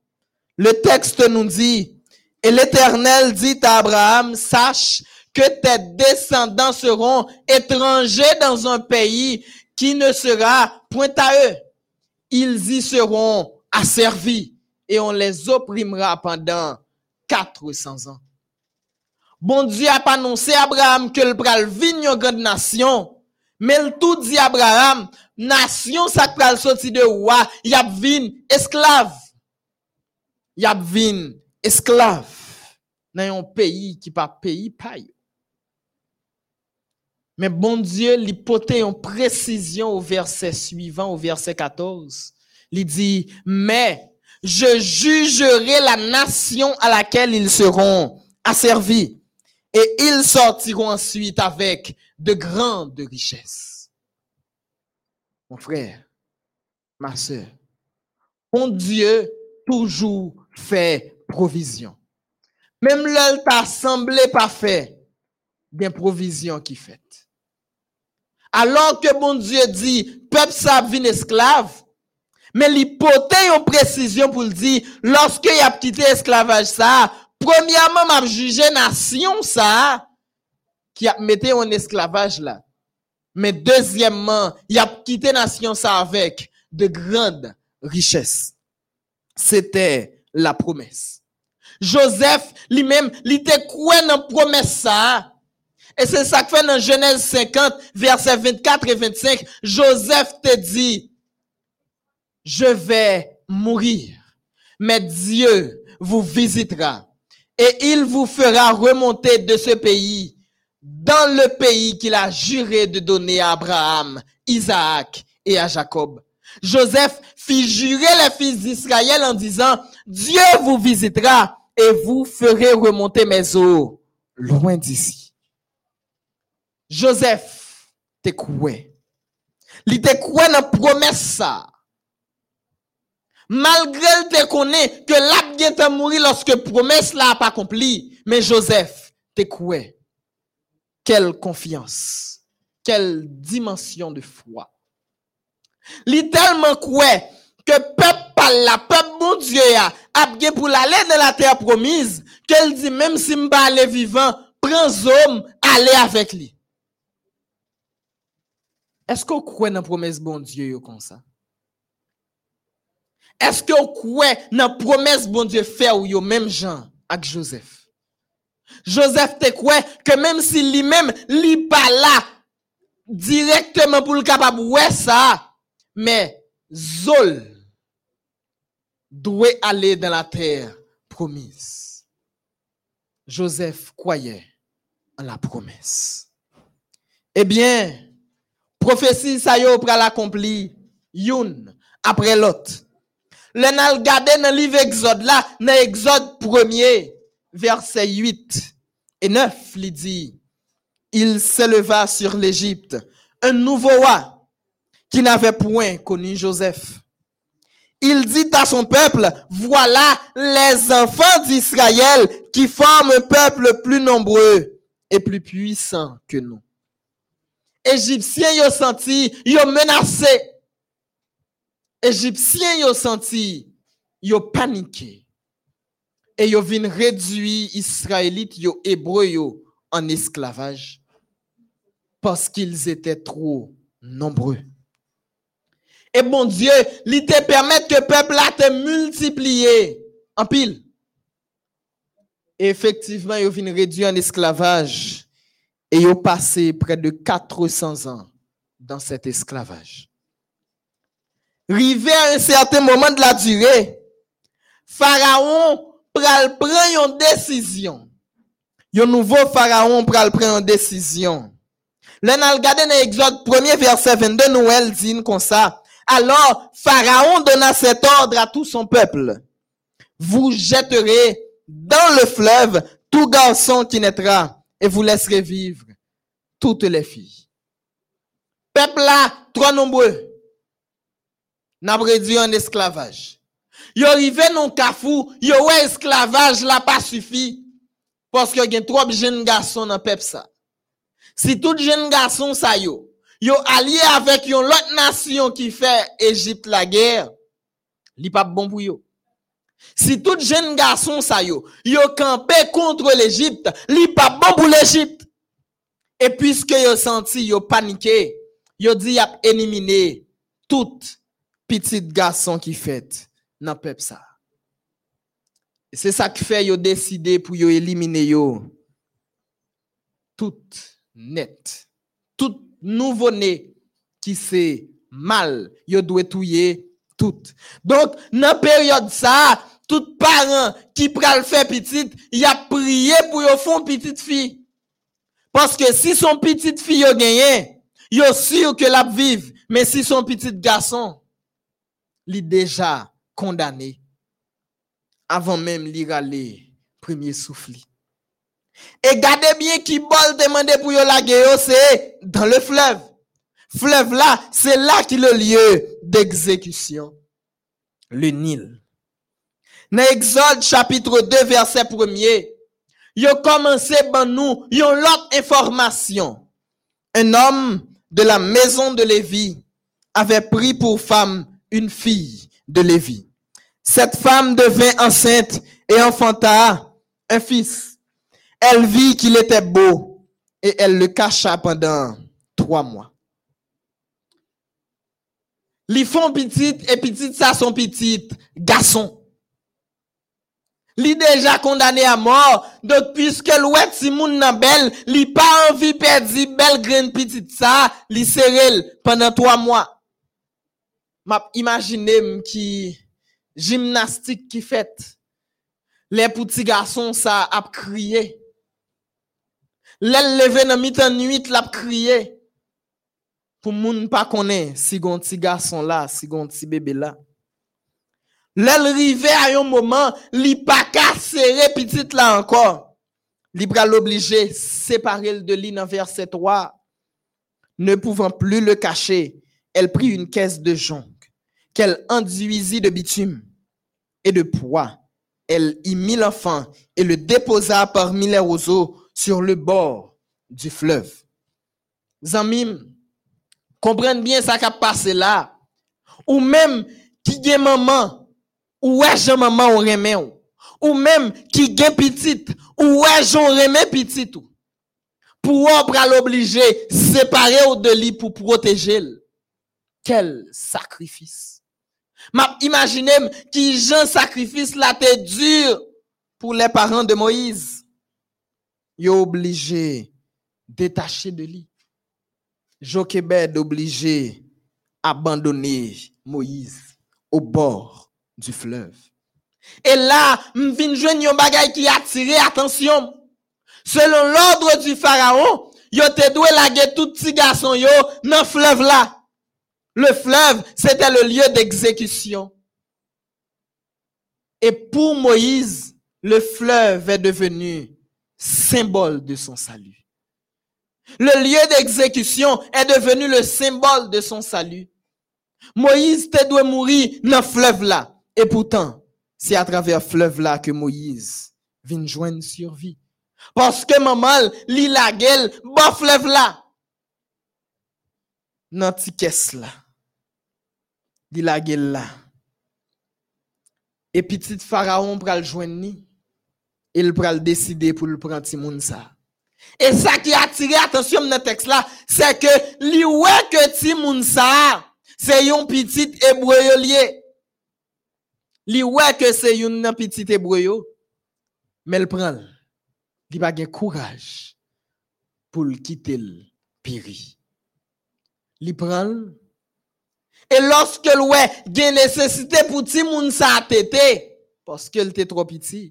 Le texte nous dit, et l'Éternel dit à Abraham, sache que tes descendants seront étrangers dans un pays qui ne sera point à eux. Ils y seront asservis et on les opprimera pendant 400 ans. Bon Dieu a annoncé à Abraham que le pral une grande nation, mais le tout dit Abraham, nation ça pral sorti de roi, y a vin esclave. Y esclave dans un pays qui pas pays paye. Mais bon Dieu, porte une précision au verset suivant, au verset 14. Il dit, mais je jugerai la nation à laquelle ils seront asservis et ils sortiront ensuite avec de grandes richesses. Mon frère, ma soeur, mon Dieu toujours fait provision. Même là, t'a semblé pas fait, des provisions qui fait. Alors que mon Dieu dit, peuple vient esclave, mais l'hypothèse en précision pour le dire, lorsque y a quitté esclavage ça, premièrement, m'a jugé nation ça, qui a mis en esclavage là. Mais deuxièmement, il a quitté nation ça avec de grandes richesses. C'était la promesse. Joseph lui-même, il était quoi dans la promesse? Et c'est ça que fait dans Genèse 50, versets 24 et 25. Joseph te dit, je vais mourir, mais Dieu vous visitera et il vous fera remonter de ce pays dans le pays qu'il a juré de donner à Abraham, Isaac et à Jacob. Joseph fit jurer les fils d'Israël en disant, Dieu vous visitera et vous ferez remonter mes eaux loin d'ici. Joseph te quoi? Il te quoi dans promesse ça? Malgré le te connaît que l'ab te mourir lorsque promesse là pas accompli. Mais Joseph te quoi? Quelle confiance. Quelle dimension de foi. Li tellement quoi que peuple par la peuple bon Dieu a ap pour l'aller dans la terre promise qu'elle dit même si m'ba aller vivant prends homme aller avec lui. Est-ce qu'on croit dans la promesse bon Dieu comme ça? Est-ce que vous croyez dans la promesse bon Dieu fait ou même Jean avec Joseph? Joseph te croit que même si lui-même li pas là directement pour le capable ça, mais Zol doit aller dans la terre promise. Joseph croyait en la promesse. Eh bien, prophétie ça yo pral accompli youn après l'autre. Le gade dans livre Exode là, dans Exode 1er, verset 8 et 9, il dit, il s'éleva sur l'Égypte, un nouveau roi qui n'avait point connu Joseph. Il dit à son peuple, voilà les enfants d'Israël qui forment un peuple plus nombreux et plus puissant que nous. Égyptiens yo senti, yo menacé. Égyptiens yo senti, yo paniqué. Et yo vin réduit Israélites yo hébreux yo en esclavage parce qu'ils étaient trop nombreux. Et bon Dieu, il te permet que le peuple a te multiplier en pile. Effectivement, ils vin réduit en esclavage et ils ont passé près de 400 ans dans cet esclavage. Rivé à un certain moment de la durée, Pharaon pral une décision. Un nouveau Pharaon pral une décision. L'on a regardé dans Exode 1er verset 22, Noël dit comme ça. Alors, Pharaon donna cet ordre à tout son peuple. Vous jetterez dans le fleuve tout garçon qui naîtra et vous laisserez vivre toutes les filles. Peuple là, trop nombreux, n'a réduit en esclavage. Yo arrivé non kafou, yo ouais esclavage là pas suffit parce que y a trop jeunes garçons dans peuple. Si tout jeune garçon ça yo, yo allié avec une autre nation qui fait Égypte la guerre, li pas bon pour yo. Si tout jeune garçon ça yo, yo campé contre l'Égypte, li pas bon pour l'Égypte. Et puisque yo senti yo paniqué, yo dit y éliminé tout petit garçon qui fait dans peuple ça. C'est ça qui fait yo décidé pour yo éliminer yo tout net. Tout nouveau-né qui c'est mal, yo doit touyer tout. Donc, dans période ça, tout parent qui pral faire petit, il a pris prié pour yo petite fille. Parce que si son petite fille yo gagné, yo sûr que la vive. Mais si son petit garçon, li déjà condamné avant même li rale premier souffle. Et gardez bien qui bol demandé pour yo c'est dans le fleuve. Fleuve là, c'est là qui le lieu d'exécution. Le Nil. Dans Exode chapitre 2 verset 1er, yo commencé ban nous yon l'autre information. Un homme de la maison de Lévi avait pris pour femme une fille de Lévi. Cette femme devint enceinte et enfanta un fils. Elle vit qu'il était beau et elle le cacha pendant trois mois. Li font petit et petit ça son petit garçon. Li déjà condamné à mort. Donc, puisque l'ouet si moun nan belle, li pas envie perdre belle graine petite ça, li serrel pendant trois mois. M'a imaginé qui gymnastique qui fait. Les petits garçons ça a crié. L'elle levé dans mi-temps nuit l'a crié. Pour moun pas connaît si gon petit garçon là, si gon petit bébé là. L'elle rive à un moment, li pas serrer petite là encore. Li pral l'obliger séparer de lui dans verset 3. Ne pouvant plus le cacher, elle prit une caisse de jonc qu'elle enduisit de bitume et de poids. Elle y mit l'enfant et le déposa parmi les roseaux sur le bord du fleuve. Zamim, comprenez bien ça qui a passé là. Ou même qui gen maman, ou jan maman ou remen ou? Même qui gen petite, ou ouais jan remen petite ou? Pour ou pral obligé séparer ou de lui pour protéger. Quel sacrifice. M'a imaginé qui Jean sacrifice la te dur pour les parents de Moïse. Yo obligé détacher de lui. Jochebed obligé abandonner Moïse au bord du fleuve. Et là, m'vin jwenn yon bagay qui attire attention. Selon l'ordre du pharaon, yo te doué laguer tout petit garçon yo dans fleuve là. Le fleuve, c'était le lieu d'exécution. Et pour Moïse, le fleuve est devenu symbole de son salut. Le lieu d'exécution est devenu le symbole de son salut. Moïse te doit mourir dans le fleuve là. Et pourtant, c'est à travers le fleuve là que Moïse vient joindre survie. Parce que maman, li la gueule, bon fleuve là. Ti caisse là. Li la gueule là. Et petit pharaon pral joindre ni. Il pral décider pour le prendre ti moun ça. Et ça qui a attiré attention dans le texte là, c'est que li ouais que ti moun ça, c'est yon petit hébreu yo lié. Li ouais que c'est yon nan petit hébreu yo, mais il prend li pa gen courage pour le quitter le péri. Li prend E loske l wè gen nesesite pou ti moun sa tete, poske l te tro piti,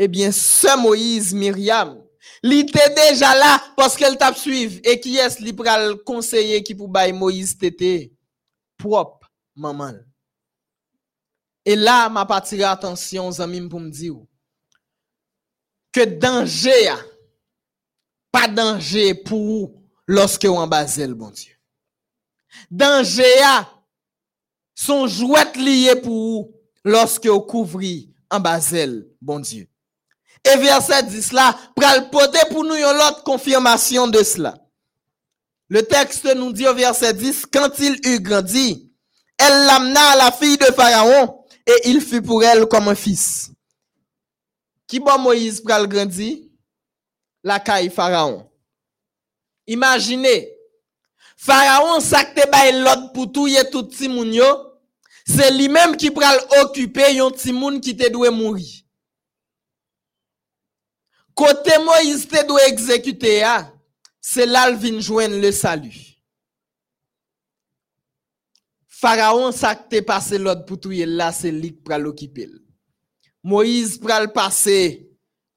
ebyen eh se Moïse Miriam, li te deja la poske l tap suiv, e ki es li pral konseye ki pou bay Moïse tete, prop maman. E la ma patire atensyon zanmim pou mdi ou, ke danje ya, pa danje pou ou, loske ou anbaze l bon Diyo. Danger, son jouet lié pour vous lorsque vous couvrez en basel, bon Dieu. Et verset 10 là, pral poter pour nous une autre confirmation de cela. Le texte nous dit au verset 10, quand il eut grandi, elle l'amena à la fille de Pharaon et il fut pour elle comme un fils. Qui bon Moïse pral grandi? La caille Pharaon. Imaginez, Faraon sakte bay lot pou touye tout ti moun yo, se li menm ki pral okupe yon ti moun ki te dwe mouri. Kote Moïse te dwe ekzekute ya, se lal vin jwen le salu. Faraon sakte pase lot pou touye la se lik pral okupe. Moïse pral pase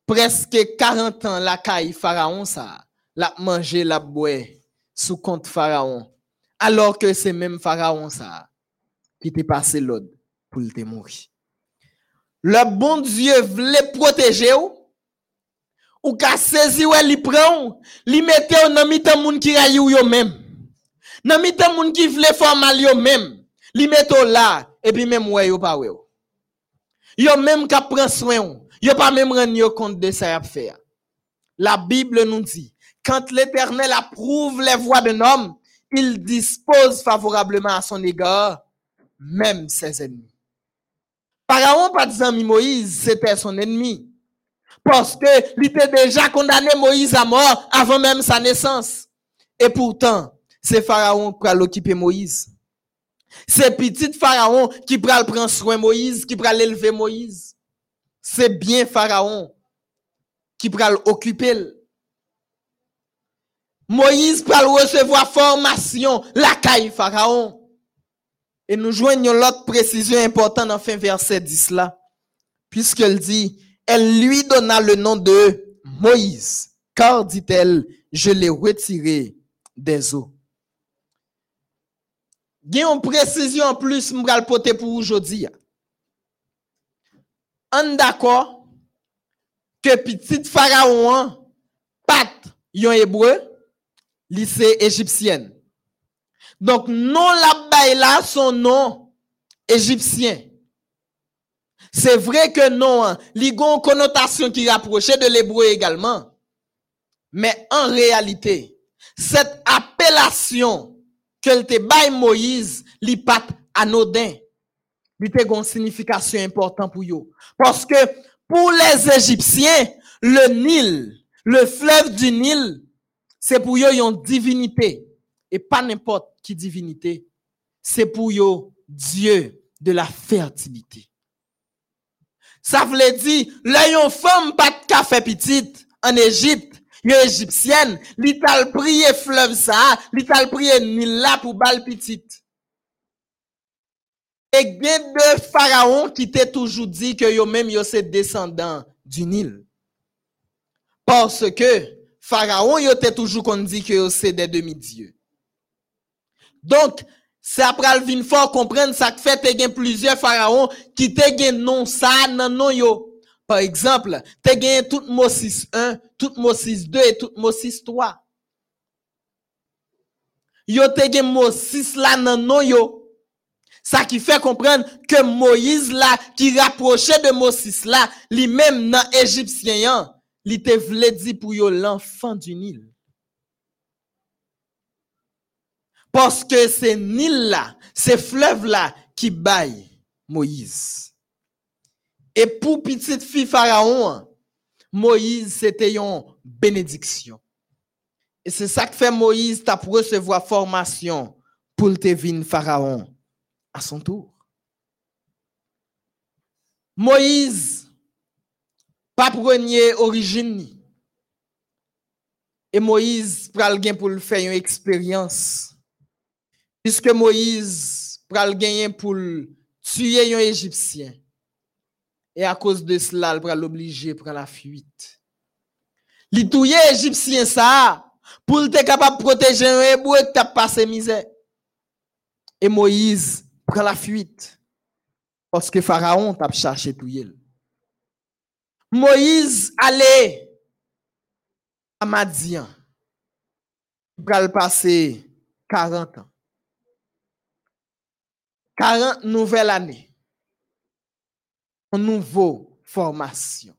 preske 40 an la kay Faraon sa, la manje la bwe. Sous compte pharaon. Alors que c'est même pharaon ça qui t'est passé l'ordre pour te mourir. Le bon Dieu voulait protéger ou? Ou ka saisi ou li prend mette ou nan mitan moun qui rayou yo même. Nan mitan moun qui vle formal yo même. Mette ou là et puis même ouais yo pas ouais. ou. Yo même ka prend soin ou. Yo pas même rendre compte de ça y faire. La Bible nous dit, quand l'Éternel approuve les voies d'un homme, il dispose favorablement à son égard, même ses ennemis. Pharaon, pas disant Moïse, c'était son ennemi. Parce que il était déjà condamné Moïse à mort avant même sa naissance. Et pourtant, c'est Pharaon qui a l'occuper Moïse. C'est petit Pharaon qui pral prendre soin Moïse, qui pral élever Moïse. C'est bien Pharaon qui pral occuper. Moïse pral recevoir formation la caille Pharaon. Et nous joignons l'autre précision importante dans fin verset 10 là. Puisqu'elle dit, elle lui donna le nom de Moïse. Car, dit-elle, je l'ai retiré des eaux. Il une précision en plus, m'bral poter pour aujourd'hui. On d'accord que petit pharaon, hein, pat, yon hébreu, lycée égyptienne. Donc, non la baille là, son nom égyptien. C'est vrai que non, hein, gon connotation qui rapprochait de l'hébreu également. Mais en réalité, cette appellation que te baille Moïse, li pat anodin. Li te gon signification importante pour yo. Parce que pour les Égyptiens, le Nil, le fleuve du Nil, c'est pour yo une divinité. Et pas n'importe qui divinité. C'est pour yo Dieu de la fertilité. Ça voulait dire, là yon femme pas de café petite en Égypte, yon égyptienne, li tal prié fleuve ça, li tal prié Nil là pour bal petite. Et gen de pharaon qui t'est toujours dit que yo même yo c'est descendant du Nil. Parce que pharaon yo t'est toujours qu'on dit que c'est des demi-dieux. Donc, c'est après le vin fort comprendre ça que fait te plusieurs pharaons qui te gen non ça nan non yo. Par exemple, te gen tout Moses 1, tout Moses 2 et tout Moses 3. Yo te Moses là nan non yo. Ça qui fait comprendre que Moïse là, qui rapprochait de Moses là, lui-même dans Égyptien, yan, li te vle di l'enfant du Nil. Parce que c'est Nil là, c'est fleuve là qui baille Moïse. Et pour petite fille Pharaon, Moïse c'était une bénédiction. Et c'est ça que fait Moïse t'a pour recevoir formation pour te vin Pharaon à son tour. Moïse, pas premier origine. Et Moïse pral gen pour faire une expérience. Puisque Moïse pral gagner pour tuer un Égyptien. Et à cause de cela, il pral l'obliger pour la fuite. Li touye Égyptien ça, pour te capable de protéger un hébreu qui t'a passé misère. Et Moïse prend la fuite. Parce que Pharaon t'a cherché touyer. Moïse allait à Madian. Il pral passer 40 ans. 40 nouvelles années. Une nouvelle formation.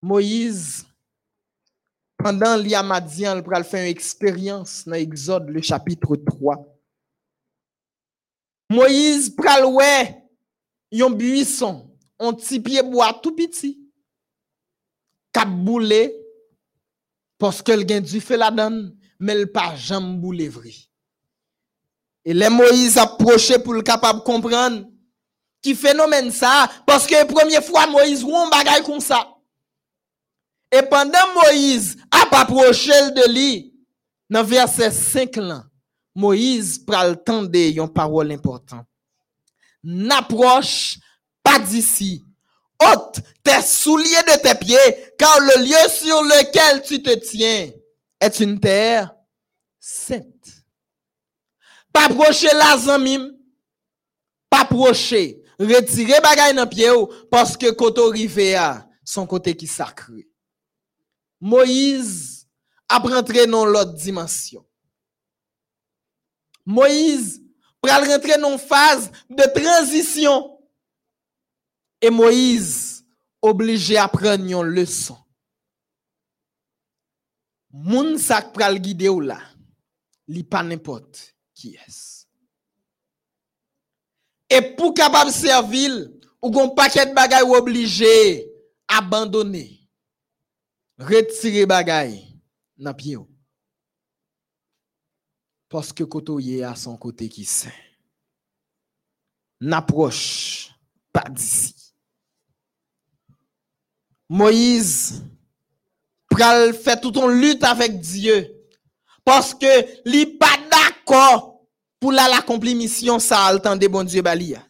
Moïse, pendant l'Iamadian, il pral faire une expérience dans Exode, le chapitre 3. Moïse pral yon buisson, un petit pied bois tout petit. Cap boule, parce que le du fait la donne, mais le pas jamais boule vrai. Et les Moïse approché pour le capable comprendre qui phénomène ça, parce que première fois Moïse un bagay comme ça. Et pendant Moïse a approché de lui, dans verset 5 là, Moïse pral tande yon parole important. N'approche pas d'ici, ôte tes souliers de tes pieds, car le lieu sur lequel tu te tiens est une terre sainte. Pas procher la zamim, pas procher, retirer bagay dans pied parce que rive a, son côté qui sacré. Moïse a rentré dans l'autre dimension. Moïse pral rentrer dans phase de transition. Et Moïse obligé à prendre une leçon. Moun sak pral guider ou là, li pas n'importe qui est. Et pour capable servir, ou gon paquet de bagay ou obligé abandonner. Retirer bagay nan pied. Parce que koto yé à son côté qui saint. N'approche pas d'ici. Moïse pral fait tout en lutte avec Dieu. Parce que li pas d'accord pour la l'accomplir mission ça de bon Dieu balia.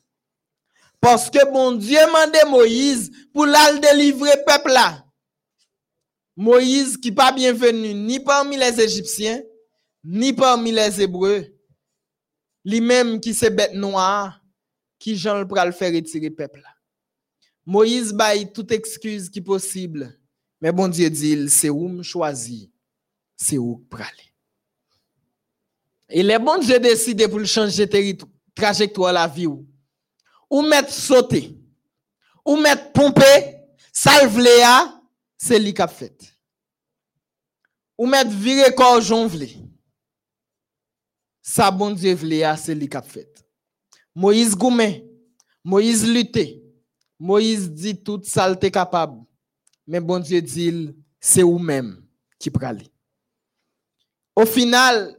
Parce que bon Dieu mandé Moïse pour la délivrer peuple là. Moïse qui pas bienvenu ni parmi les Égyptiens, ni parmi les Hébreux. Lui-même qui se bête noire, qui Jean le pral faire retirer peuple là. Moïse baille toute excuse qui possible. Mais bon Dieu dit, c'est où me choisi, c'est où praler. Et les bon Dieu décide pour changer trajectoire la vie ou. Ou mettre sauter, ou mettre pomper, salve léa, c'est lui qui a fait. Ou mettre virer corps jonvlé. Ça bon Dieu vléa, c'est lui qui fait. Moïse goumé, Moïse lutté, Moïse dit toute saleté capable. Mais bon Dieu dit, c'est vous-même qui prale. Au final,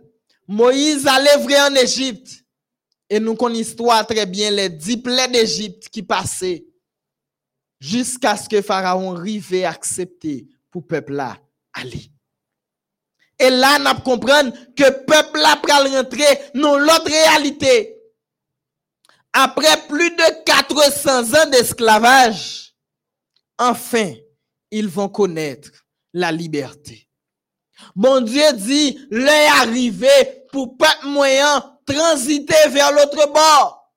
Moïse allait vrai en Égypte. Et nous connaissons très bien les dix plaies d'Égypte qui passaient jusqu'à ce que Pharaon arrive à accepter pour peuple là aller. Et là, nous comprenons que peuple là pral rentrer dans l'autre réalité. Après plus de 400 ans d'esclavage, enfin, ils vont connaître la liberté. Bon Dieu dit, l'heure est arrivée pour peuple moyen transiter vers l'autre bord.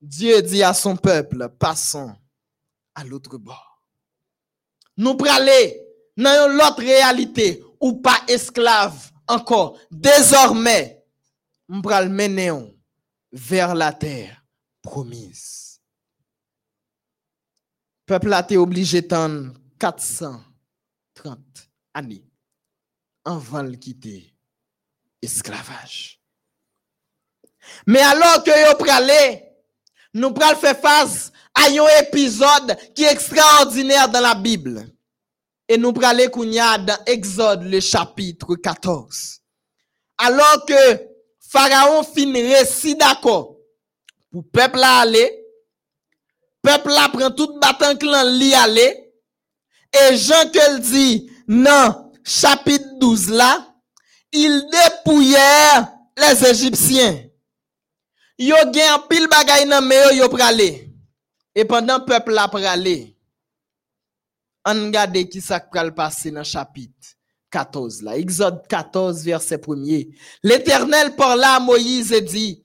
Dieu dit à son peuple, passons à l'autre bord. Nous prenons dans l'autre réalité ou pas esclave encore. Désormais, nous vers la terre promise. Peuple a été obligé d'attendre 430 années avant de quitter esclavage. Mais alors que yo pralé, nous pral faire face à un épisode qui est extraordinaire dans la Bible. Et nous pralé kounya dans Exode le chapitre 14. Alors que Pharaon fin récit d'accord pour peuple là aller, peuple là prend tout battant clan li aller, et Jean que dit, non, chapitre 12 là, ils dépouillèrent les Égyptiens. Yo gen en pile bagay nan me pralé. Et pendant peuple la pralé, on regarde qui ça pral passer dans chapitre 14 là. Exode 14 verset 1er. L'Éternel parla à Moïse et dit: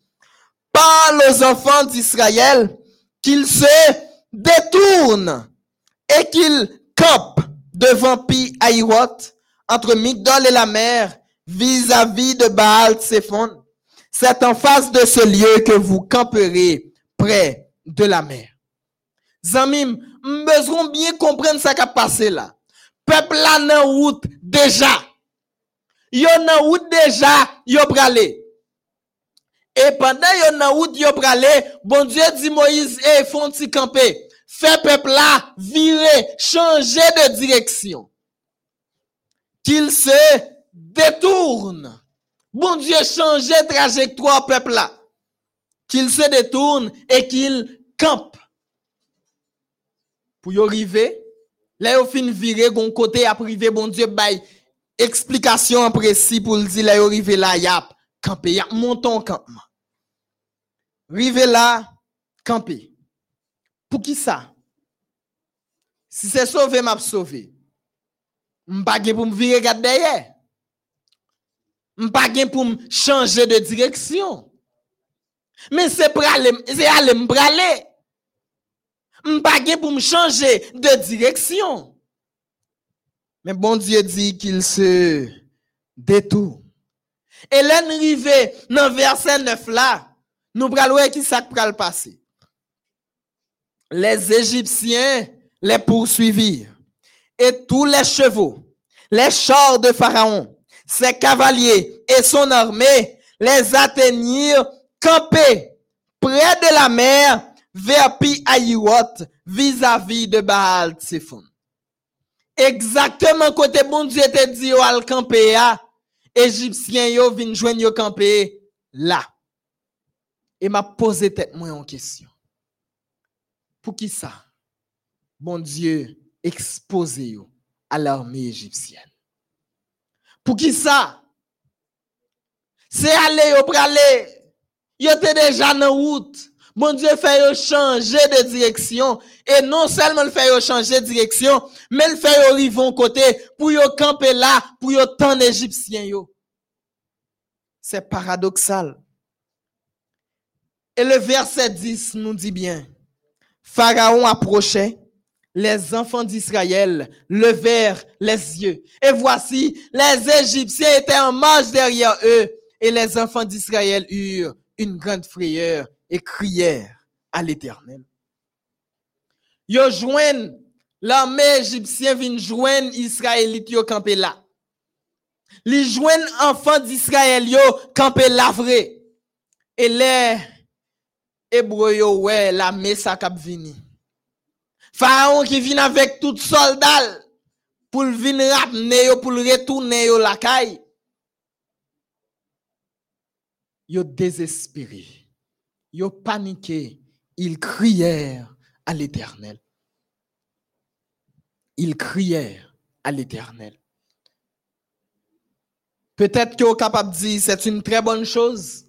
Parle aux enfants d'Israël qu'ils se détournent et qu'ils campent devant Pi Haïrot entre Migdol et la mer vis-à-vis de Baal Tsephon. C'est en face de ce lieu que vous camperez près de la mer. Zamim, besoin bien comprendre ça qui a passé là. Peuple là nan route déjà. Yo nan route déjà, yo pralé. Et pendant yo nan route yo pralé, bon Dieu dit Moïse, eh, font ti camper. Fait peuple là virer, changer de direction. Qu'il se détourne. Bon Dieu changer trajectoire peuple là. Qu'il se détourne et qu'il campe. Pour y arriver, là yo fin virer gon côté à privé bon Dieu bay explication précis pour dire là yo arrivé là yap camper yap monton campement. Rive là camper. Pour qui ça? Si c'est sauvé, m'a sauvé. Gen pour me virer gade derrière. Gen pour me changer de direction. Mais c'est praler, c'est aller gen pour me changer de direction. Mais bon Dieu dit qu'il se détourne. Et arrivons dans verset 9 là, nous prenons qui ça pral passer. Les Égyptiens les poursuivirent et tous les chevaux, les chars de Pharaon, ses cavaliers et son armée les atteignirent campés près de la mer vers Pi vis-à-vis de Baal Tsephon. Exactement côté bon Dieu te dit au al camper a, Égyptien yo vin joindre yo camper là. Et m'a posé tête moi en question. Pour qui ça? Bon Dieu exposé yo à l'armée égyptienne. Pour qui ça? C'est aller yo pralé. Yo te déjà dans route. Bon Dieu fait changer de direction et non seulement le fait changer de direction, mais le fait yo arriver côté pour yo camper là pour yo tant égyptien yo. C'est paradoxal. Et le verset 10 nous dit bien, Pharaon approchait, les enfants d'Israël levèrent les yeux. Et voici, les Égyptiens étaient en marche derrière eux, et les enfants d'Israël eurent une grande frayeur et crièrent à l'Éternel. Yo joignent, l'armée égyptienne vient joindre Israélite yo campé là. Li joignent enfants d'Israël yo campé là. Et les Hébreux yo ouais la messa k'ap vini. Pharaon qui vient avec tout soldat pour venir ramener yo pour retourner yo la caille. Yo désespéré. Yo paniqué. Ils crièrent à l'Éternel. Ils crièrent à l'Éternel. Peut-être que vous capable de dire c'est une très bonne chose.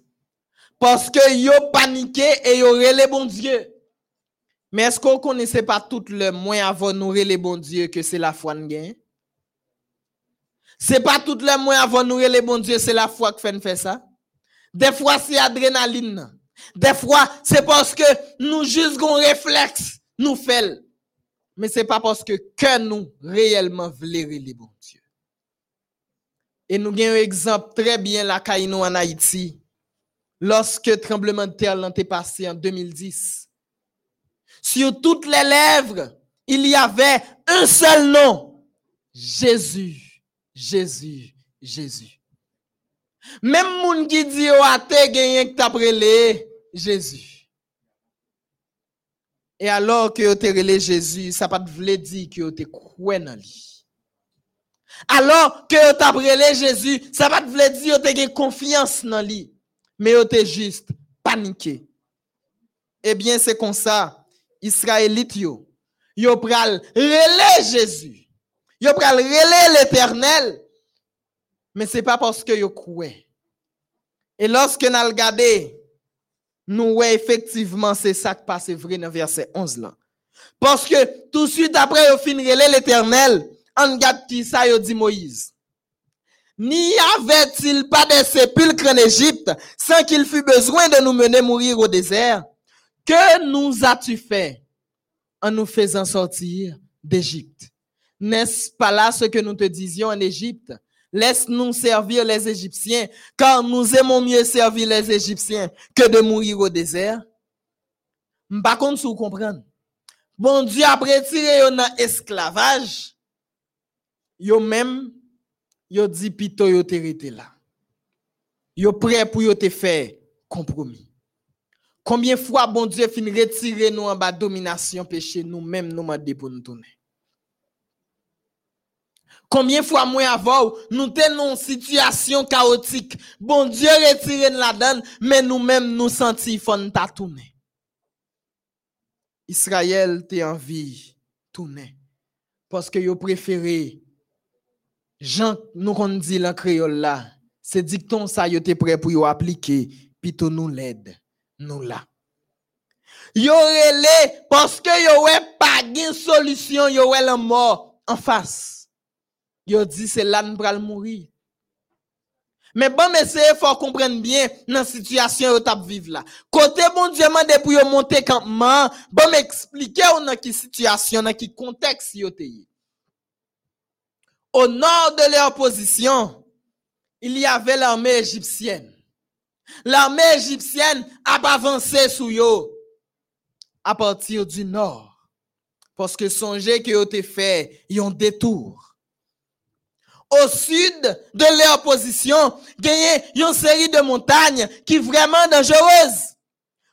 Parce que yo paniqué et yo relé bon Dieu. Mais est-ce qu'on connaissait pas tout le moins avant nous relé bon Dieu que c'est la foi gain? C'est pas tout le moins avant nous relé bon Dieu, c'est la foi qui fait fait ça? Des fois c'est adrénaline. Des fois c'est parce que nous juste réflexe nous fait. Mais c'est pas parce que nous réellement voulons relé bon Dieu. Et nous avons un exemple très bien là nous en Haïti. Lorsque tremblement de terre l'an passé en 2010. Sur toutes les lèvres, il y avait un seul nom. Jésus, Jésus, Jésus. Même moun qui dit yo ate genyen que t'aprele Jésus. Et alors que te relé Jésus, ça pas dire que te koué dans lui. Alors que yo t'aprele Jésus, ça pas dire te gen confiance dans lui, mais yo te juste paniqué. Eh bien, c'est comme ça, Israélite yo, yo pral relé Jésus. Yo pral relé l'éternel. Mais c'est pas parce que yo koué. Et lorsque nous regardons, nous voyons effectivement c'est ça qui passe vrai dans verset 11 là. Parce que tout de suite après yo fin l'éternel, on regarde qui ça dit Moïse. N'y avait-il pas de sépulcres en Égypte sans qu'il fût besoin de nous mener mourir au désert? Que nous as-tu fait en nous faisant sortir d'Égypte? N'est-ce pas là ce que nous te disions en Égypte? Laisse-nous servir les Égyptiens, car nous aimons mieux servir les Égyptiens que de mourir au désert. Par contre, vous comprenez, bon Dieu a retiré yo dans esclavage, yo même, yo dit pito yo te là. Yo prêt pour yo te faire compromis. Combien fois bon Dieu fin retirer nous en bas domination péché nous même nous pour nous tourner? Combien de fois moins avant, nous tenons une situation chaotique. Bon Dieu retire la donne, mais nous-mêmes nous ta tourner. Israël t'es envie tourner. Parce que yo préféré Jean nous qu'on dit en créole là, c'est dicton ça yo te prêt pour yo appliquer, plutôt nous l'aide, nous là. Yo rele parce que yo wè pa gen solution, yo la mort en face. Yo dit c'est là nous mourir. Mais bon, messieurs, faut comprendre bien dans la situation yo tap vivre là. Côté bon Dieu mande pour yo monter campement, bon m'expliquer dans qui situation, dans qui contexte yo. Au nord de leur position, il y avait l'armée égyptienne. L'armée égyptienne a avancé sous yo à partir du nord. Parce que songez que yo te fait yon détour. Au sud de leur position, gagné une série de montagnes qui vraiment dangereuses.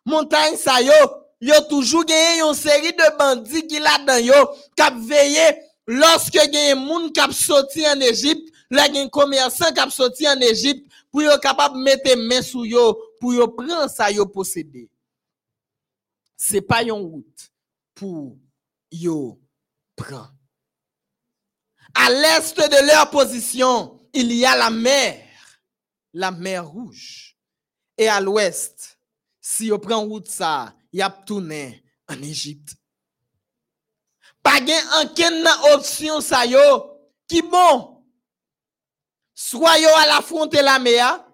Montagne sa yo, yo toujours gagné une série de bandits qui là dedans yo, k'ap veillé lorsque gagné moun k'ap sorti en Égypte, là gagné commerçant k'ap sorti en Égypte pour yo capable mettre main sou yo, pour yo prendre ça yo posséder. C'est pas une route pour yo prendre. À l'est de leur position, il y a la mer, la mer rouge. Et à l'ouest, si on prend route ça, y a tourné en Égypte. Pas aucune option ça yo qui bon. Soit à l'affronter la mer,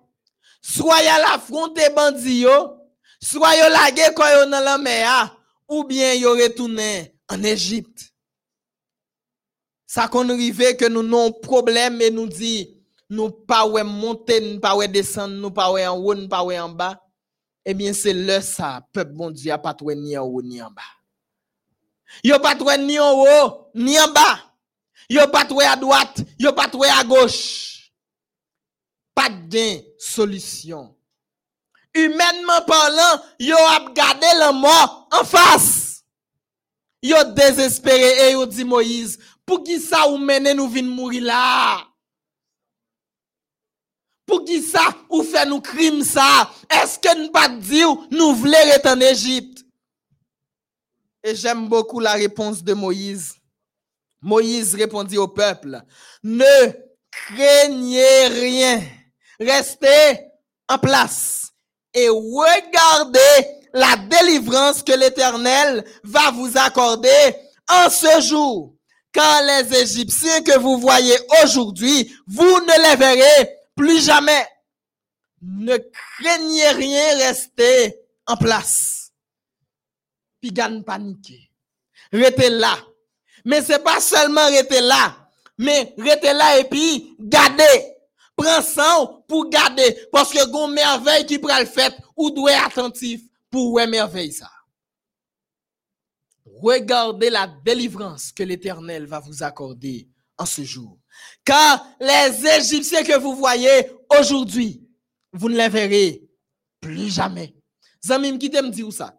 soit yo à l'affronter bandi yo, soit lage ko yo dans la mer, ou bien yo retourné en Égypte. Ça qu'on arrive que nous non problème et nous dit nous pas monter, nous pas descendre, nous pas en haut, nous pas en bas. Eh bien c'est le ça peuple bon Dieu pas trouvé ni en haut ni en bas. Yo pas trouvé ni en haut ni en bas. Yo pas trouvé à droite, yo pas trouvé à gauche. Pas de solution. Humainement parlant, yo a gardé la mort en face. Yo désespéré et yo dit Moïse, pour qui ça ou mène nous vin mourir là? Pour qui ça ou fait nous crime ça? Est-ce que nous pas dire nous voulons être en Égypte? Et j'aime beaucoup la réponse de Moïse. Moïse répondit au peuple, ne craignez rien, restez en place et regardez la délivrance que l'Éternel va vous accorder en ce jour. Car les Égyptiens que vous voyez aujourd'hui, vous ne les verrez plus jamais. Ne craignez rien, restez en place. Puis gagne paniquer. Restez là. Mais c'est pas seulement rester là, mais rester là et puis garder. Prends ça pour garder. Parce que gon merveille qui pral fait, ou doit attentif pour ouais merveille ça. Regardez la délivrance que l'Éternel va vous accorder en ce jour. Car les Égyptiens que vous voyez aujourd'hui, vous ne les verrez plus jamais. Zamim qui t'aime dire ça?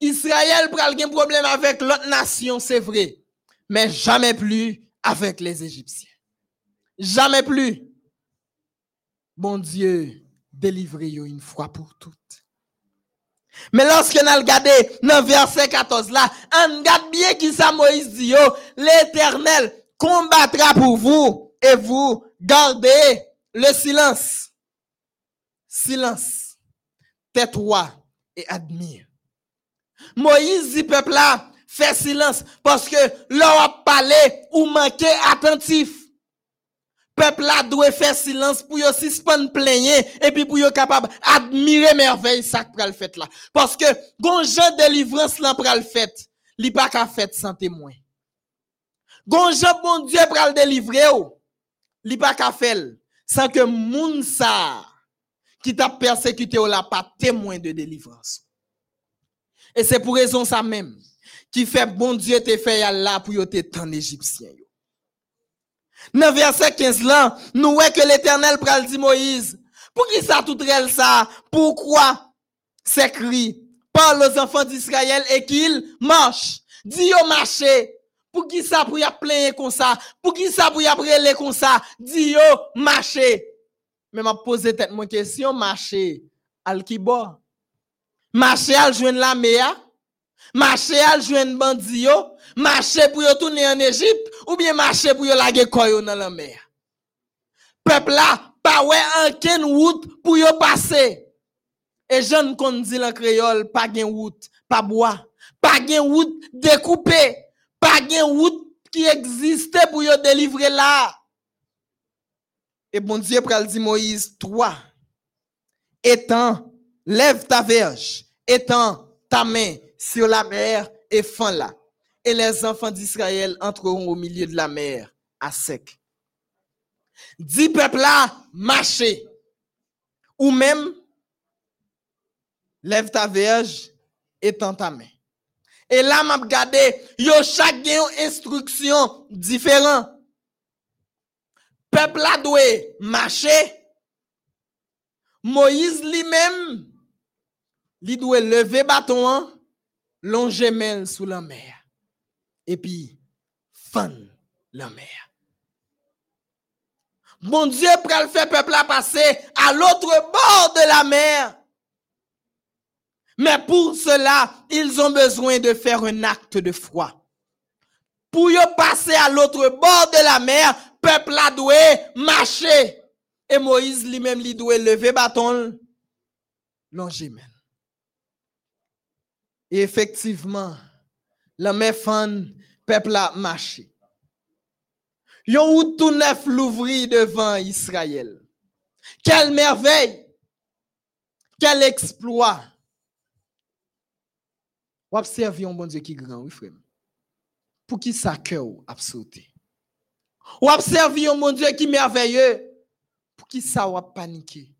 Israël pral gen problème avec l'autre nation, c'est vrai. Mais jamais plus avec les Égyptiens. Jamais plus. Bon Dieu, délivrez-vous une fois pour toutes. Mais lorsque nous regardons dans verset 14 là, on regarde bien qui ça Moïse dit, l'éternel combattra pour vous et vous gardez le silence. Silence. Tais-toi et admire. Moïse dit peuple là, fait silence parce que l'on a parlé ou manqué attentif. Peuple là doit faire silence pour yo suspendre plaigner et puis pour yo capable admirer merveille ça pral fait là. Parce que gon Jean délivrance là pral fait, li pas ka fait sans témoin. Gon Jean bon Dieu pral délivrer ou, li pas ka fait sans que moun sa qui t'a persécuté ou la pas témoin de délivrance. Et c'est pour raison ça même qui fait bon Dieu te fait là pour yo te tant égyptien yo. Dans verset 15 là, nous voyons que l'Éternel pral dit Moïse, pour qui ça tout rel ça? Pourquoi? C'est cri par aux enfants d'Israël et qu'ils marchent? Dis yo marcher. Pour qui ça pour y a plaigner comme ça? Pour qui ça pour y brûler comme ça? Dis yo marcher. Mais m'a posé tête mon question, marcher al qui bo? Marcher al joindre la mer? Marcher al joindre bandi yo? Marcher pour yo tourner en Égypte ou bien marcher pour yo lage koyo dans la mer. Peuple là, pas ouais aucune route pour yo passer. Et jeune qu'on dit en créole, pas gen route, pas bois, pas gen route découpée, pas gen route qui existait pour yo délivrer là. Et bon Dieu pral dit Moïse 3. Étends, lève ta verge, étends ta main sur la mer et fends-la. Et les enfants d'Israël entreront au milieu de la mer à sec. Dis peuple là, marchez. Ou même, lève ta verge, étends ta main. Et là, m'a regardé, yo yon instruction différent. Peuple là doit marcher. Moïse lui-même, lui doit lever bâton, hein, longer sous la mer. Et puis, fan la mer. Mon Dieu pral faire peuple là passer à l'autre bord de la mer. Mais pour cela, ils ont besoin de faire un acte de foi. Pour y passer à l'autre bord de la mer, peuple a doit marcher. Et Moïse lui-même lui doit lever bâton, longer main. Et effectivement, la mer fan, peuple a marché. Yon route tout neuf l'ouvrit devant Israël. Quelle merveille! Quel exploit! Ou observe un bon Dieu qui grand, oui. Pour qui sa cœur a sauté. Ou observe un bon Dieu qui merveilleux. Pour qui ça a paniqué.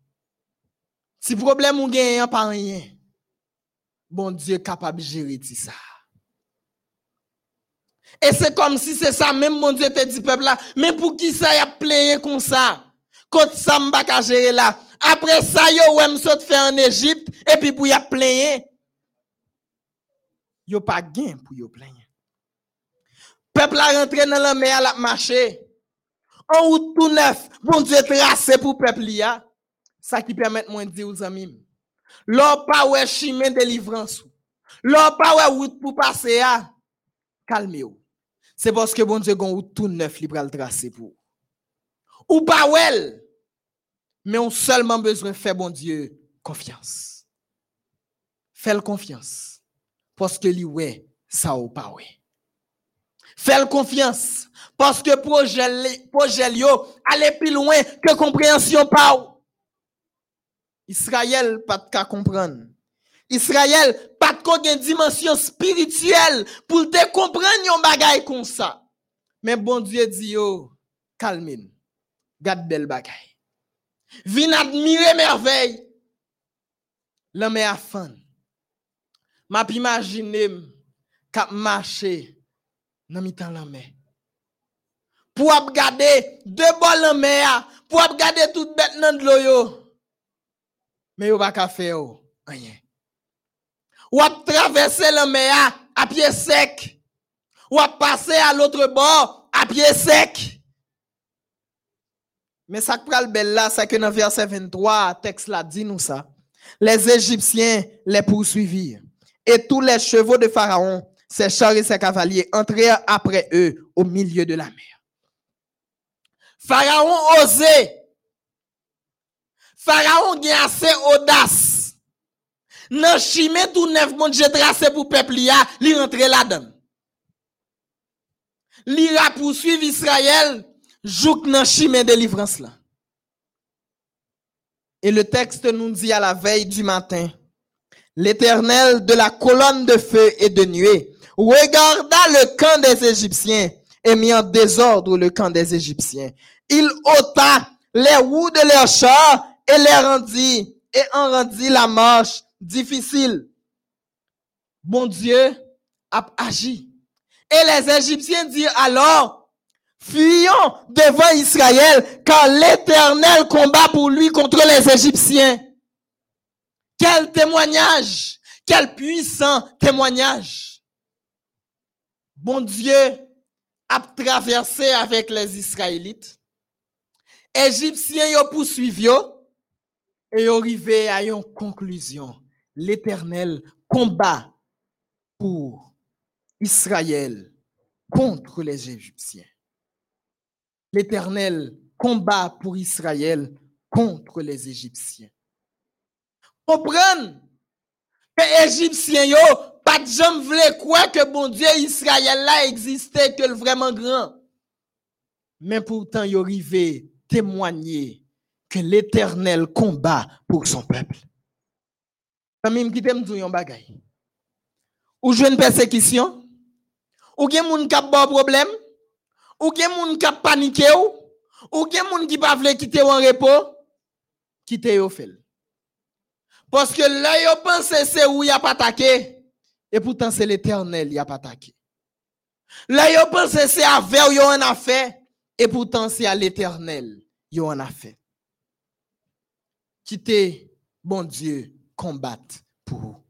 Si problème ou pas rien, bon Dieu capable de gérer tout ça. Et c'est comme si c'est ça, même mon Dieu te dit peuple là, mais pour qui ça y a plaigné comme ça? Quand ça m'a gérer là. Après ça, yo, ouais, m'sot fait en Égypte, et puis pour y a plaigné. Yo pas gain pour yo plaigner. Peuple a rentré dans la mer, la marché. En route tout neuf, bon Dieu tracé pour peuple là. Ça qui permet moi de dire aux amis. L'on pas ouais chemin délivrance. L'on pas ouais route pour passer à calmez-vous. C'est parce que bon Dieu gon tout neuf le tracer pour. Ou pas well. Mais on seulement besoin faire bon Dieu confiance. Fais confiance. Parce que lui ouais, ça ou pas ouais. Fais confiance. Parce que projet, projet yo, aller plus loin que compréhension pas. Israël pas de comprendre. Israël pas de une dimension spirituelle pour te comprendre yon bagay comme ça. Mais bon Dieu dit yo, calme. Garde belle bagay. Vin admirer merveille. L'homme à fan. M'a imaginer k'ap marcher dans mi temps la mer. Pour regarder deux bol la mer, pour regarder toute bête nan de l'eau. Mais yo pas faire rien. Ou ap traverser la mer à pied sec. Ou ap passer à l'autre bord à pied sec. Mais ça pral belle là, c'est que dans verset 23, texte là dit nous ça. Les Égyptiens les poursuivirent. Et tous les chevaux de Pharaon, ses chars et ses cavaliers entrèrent après eux au milieu de la mer. Pharaon osait. Pharaon a assez audace. Nan poursuivre Israël jouk nan délivrance là. Et le texte nous dit à la veille du matin, l'Éternel de la colonne de feu et de nuée regarda le camp des Égyptiens et mit en désordre le camp des Égyptiens. Il ôta les roues de leurs chars et les rendit et en rendit la marche difficile. Bon Dieu a agi. Et les Égyptiens dirent alors, fuyons devant Israël, car l'Éternel combat pour lui contre les Égyptiens. Quel témoignage, quel puissant témoignage. Bon Dieu a traversé avec les Israélites. Égyptiens yo poursuivi et arrivé à une conclusion. L'Éternel combat pour Israël contre les Égyptiens. L'Éternel combat pour Israël contre les Égyptiens. Comprenez que les Égyptiens yo pas de vle quoi que bon Dieu Israël là existait que le vraiment grand. Mais pourtant, il arrivé témoigner que l'Éternel combat pour son peuple. Bagay. Ou persécution, ou gen moun kap problème, ou gen moun kap paniqué ou, ou gen moun qui pa vle quitter repos, quitter yo. Parce que yo pense c'est où y a pas attaqué et pourtant c'est l'Éternel y a pas attaqué. Là yo pense c'est avec yo en a fait et pourtant c'est l'Éternel yo en a fait. Quitter bon Dieu combattre pour.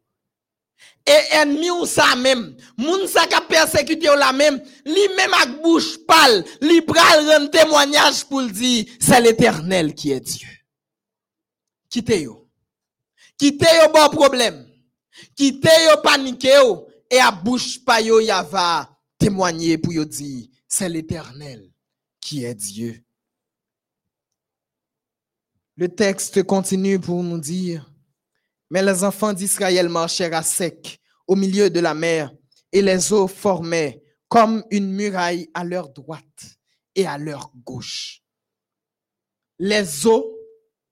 Et ennemi ou ça même, moun sa ka persécuté ou la même, li même ak bouche pâle, li pral rendre témoignage pour dire, c'est l'Éternel qui est Dieu. Quittez yo. Quittez yo bon problème. Quittez yo paniqué yo et à bouche pa yo va témoigner pour yo dire, c'est l'Éternel qui est Dieu. Le texte continue pour nous dire, mais les enfants d'Israël marchèrent à sec au milieu de la mer, et les eaux formaient comme une muraille à leur droite et à leur gauche. Les eaux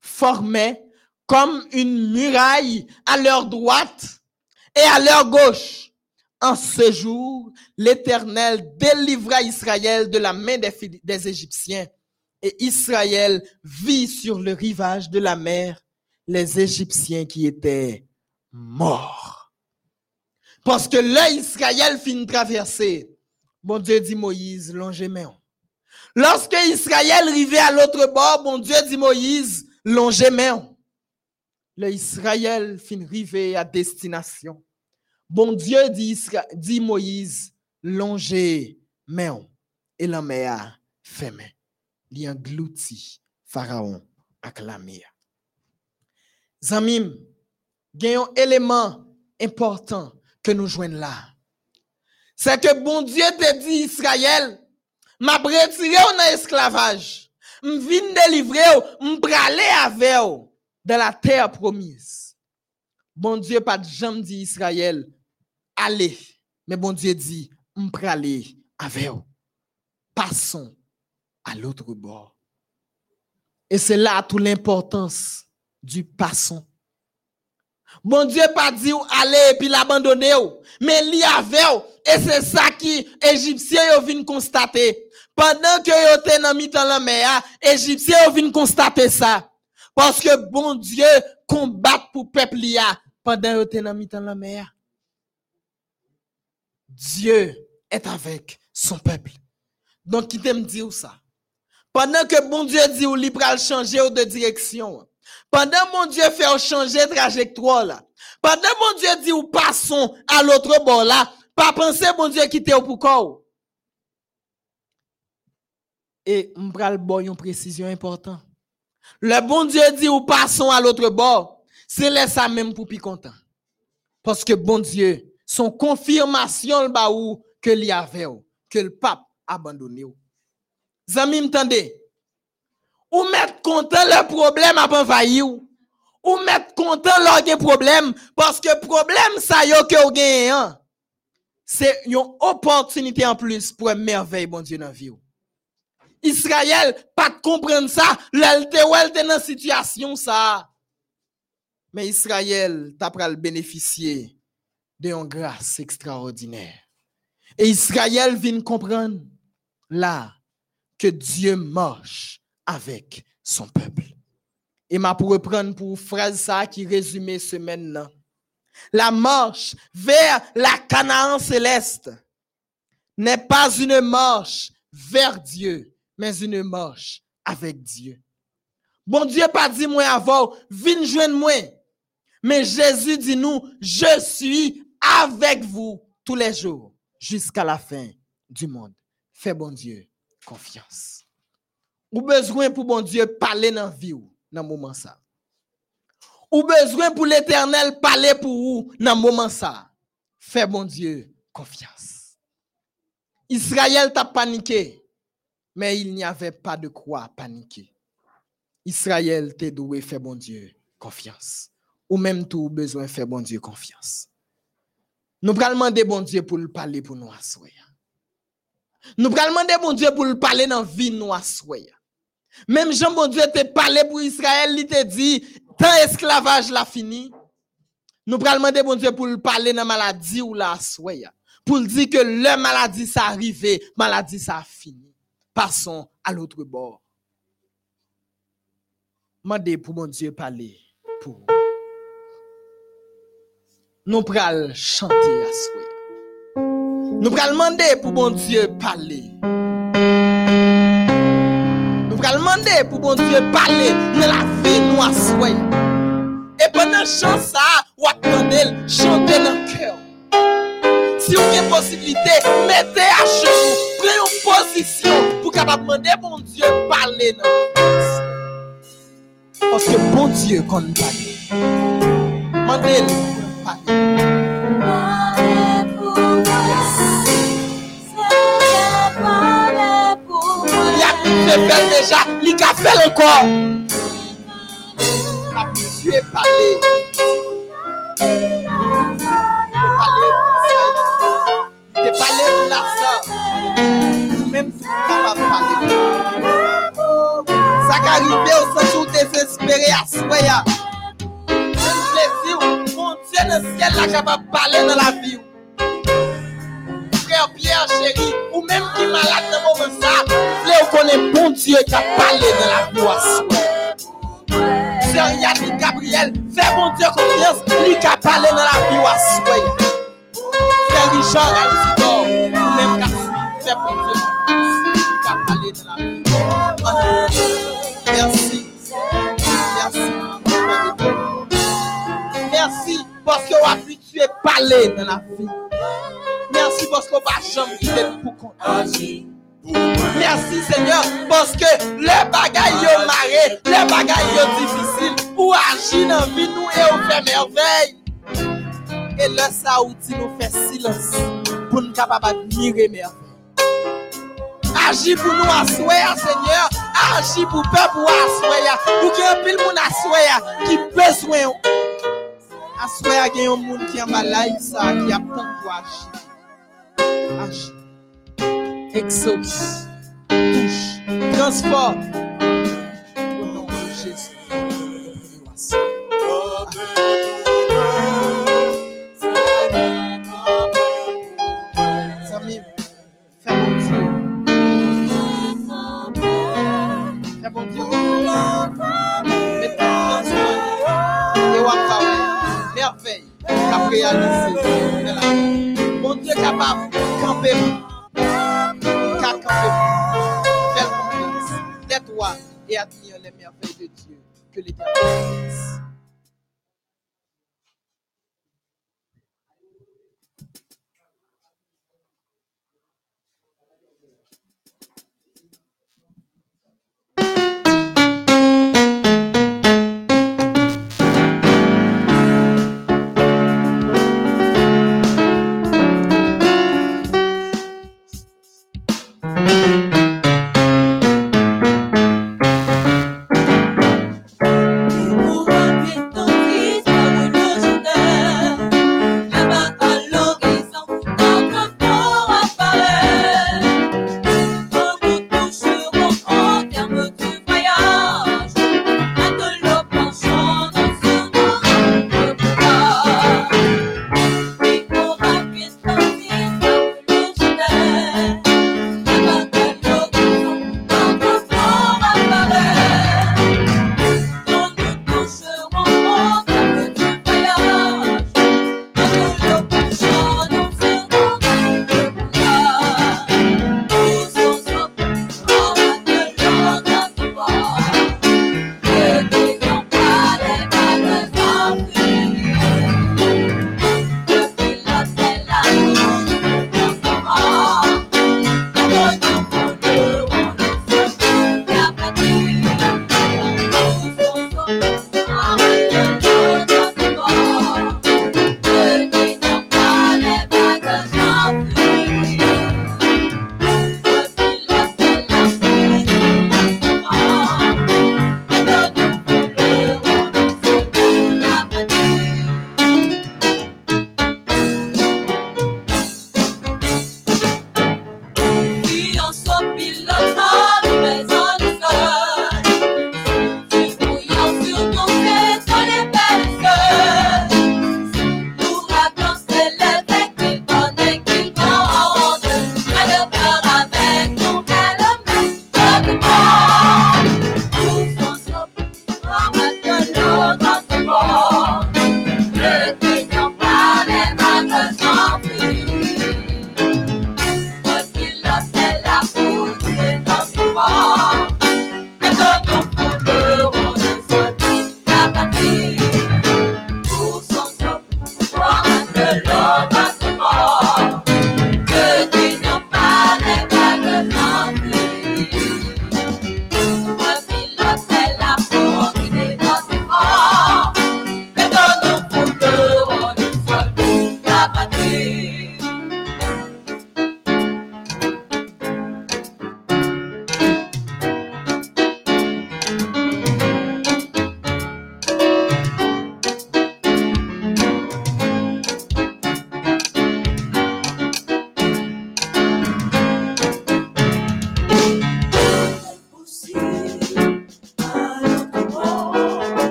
formaient comme une muraille à leur droite et à leur gauche. En ce jour, l'Éternel délivra Israël de la main des, des Égyptiens, et Israël vit sur le rivage de la mer les Égyptiens qui étaient morts. Parce que là, Israël finit traverser. Bon Dieu dit Moïse, longez main. Lorsque Israël arrivait à l'autre bord, bon Dieu dit Moïse, longez main. Le Israël fin arrivé à destination. Bon Dieu dit, Moïse, longez main. Et la mer fermée. Il englouti Pharaon mer. Zamim, un élément important que nous joignons là. C'est que bon Dieu te dit Israël, m'a retiré en esclavage. M'vin délivrer ou, m'pralé avec dans la terre promise. Bon Dieu pas de jamais dit Israël, allez. Mais bon Dieu dit, m'pralé avec. Passons à l'autre bord. Et c'est là toute l'importance du passons. Bon Dieu pas dit aller et puis l'abandonner mais avec ou. Et c'est ça qui Égyptiens yo vinn constater. Pendant que yo mi dans la mer, Égyptiens yo vinn constater ça. Parce que bon Dieu combat pour peuple pendant nan mi dans la mer. Dieu est avec son peuple. Donc, qui t'aime dire ça? Pendant que bon Dieu dit ou li changer de direction, pendant mon Dieu fait changer trajectoire là, pendant mon Dieu dit ou passons à l'autre bord là, pas penser bon Dieu quitter ou pour. Et m'pral bon une précision importante. Le bon Dieu dit ou passons à l'autre bord, c'est laisse même pour pi content. Parce que bon Dieu, son confirmation le ba ou que avait que le pape abandonné. Zami m'tendez? Ou mettre content le problème a envahi ou. Ou mettre content leur problème parce que problème ça yo que hein. C'est une opportunité en plus pour une merveille bon Dieu dans vie. Israël pas comprendre ça, l'elle te ou elle dans situation ça. Mais Israël t'a pral bénéficier d'une grâce extraordinaire. Et Israël vient comprendre là que Dieu marche avec son peuple. Et m'a pour reprendre pour phrase ça qui résume semaine là. La marche vers la Canaan céleste n'est pas une marche vers Dieu, mais une marche avec Dieu. Bon Dieu pas dit moi avant, viens joindre moi. Mais Jésus dit nous, je suis avec vous tous les jours jusqu'à la fin du monde. Fais bon Dieu confiance. Ou besoin pour bon Dieu parler dans la vie dans le moment ça. Ou besoin pour l'éternel parler pour vous dans le moment ça. Fais bon Dieu confiance. Israël t'a paniqué, mais il n'y avait pas de quoi paniquer. Israël t'est doué, fais bon Dieu confiance. Ou même tout besoin, fais bon Dieu confiance. Nous pral demander bon Dieu pour le parler pour nous assoyer. Nous pral demander bon Dieu pour le parler dans vie nous assoyer. Même Jean bon Dieu te parlé pour Israël, il te dit tant esclavage la fini. Nous pral demander bon Dieu pour le parler dans maladie ou la assoyer. Pour dire que le maladie ça arrivé, maladie ça fini. Passons à l'autre bord. Mandez pour mon Dieu parler pour vous. Nous pral chanter à. Nous pral demander pour mon Dieu parler. pral mande pou bon Diyo pale nan la vi nou aswen. E penan chan sa, wak mandel, chante nan kèw. Si ou gen posibilite, mette a chenou, pre yon posisyon pou kapap mande bon Diyo pale nan kèw. Paske bon Diyo kon pale. Mandel, pale. te fel deja, li ka fel ankon. La pizye pale. Te pale pou la san. Mèm sou ta va pale. Sa ka rive ou se sou desespere aswaya. Mèm plesi ou, moun diye le siel la ka va pale nan la vi ou. Frère ou même qui malade dans moment ça, vous connaissez bon Dieu qui a parlé dans la soya. Sœur Yannick Gabriel, fais bon Dieu confiance, lui qui a parlé dans la soya. Frère Richard Alcidor, ou même qui a fait bon Dieu Dieu est parlé dans la vie. Merci parce qu'on va jamais quitter pour compte. Merci Seigneur parce que le bagay yo maré, le bagay yo difficile, ou agir dans la vie nous et on fait merveille. Et le saouti nous fait silence pour nous capables admirer merveille. Agis pour nous à Seigneur. Agis pour peuple à souhait. Pour qu'il y ait un pile monde à souhait qui besoin. Assoya, il y a un monde qui est malade, ça, qui a tant de agir. Agis. Exauce. Touche. Transforme. Au nom de Jésus. Samy, fais mon Dieu. Fais mon Dieu. Mets ta confiance en lui. Et wapa ouais. Merveille. Qu'a réalisé. Mon Dieu capable. Camper. Qu'a camper. Fais confiance. Tais-toi et admire les merveilles de Dieu. Que l'éternel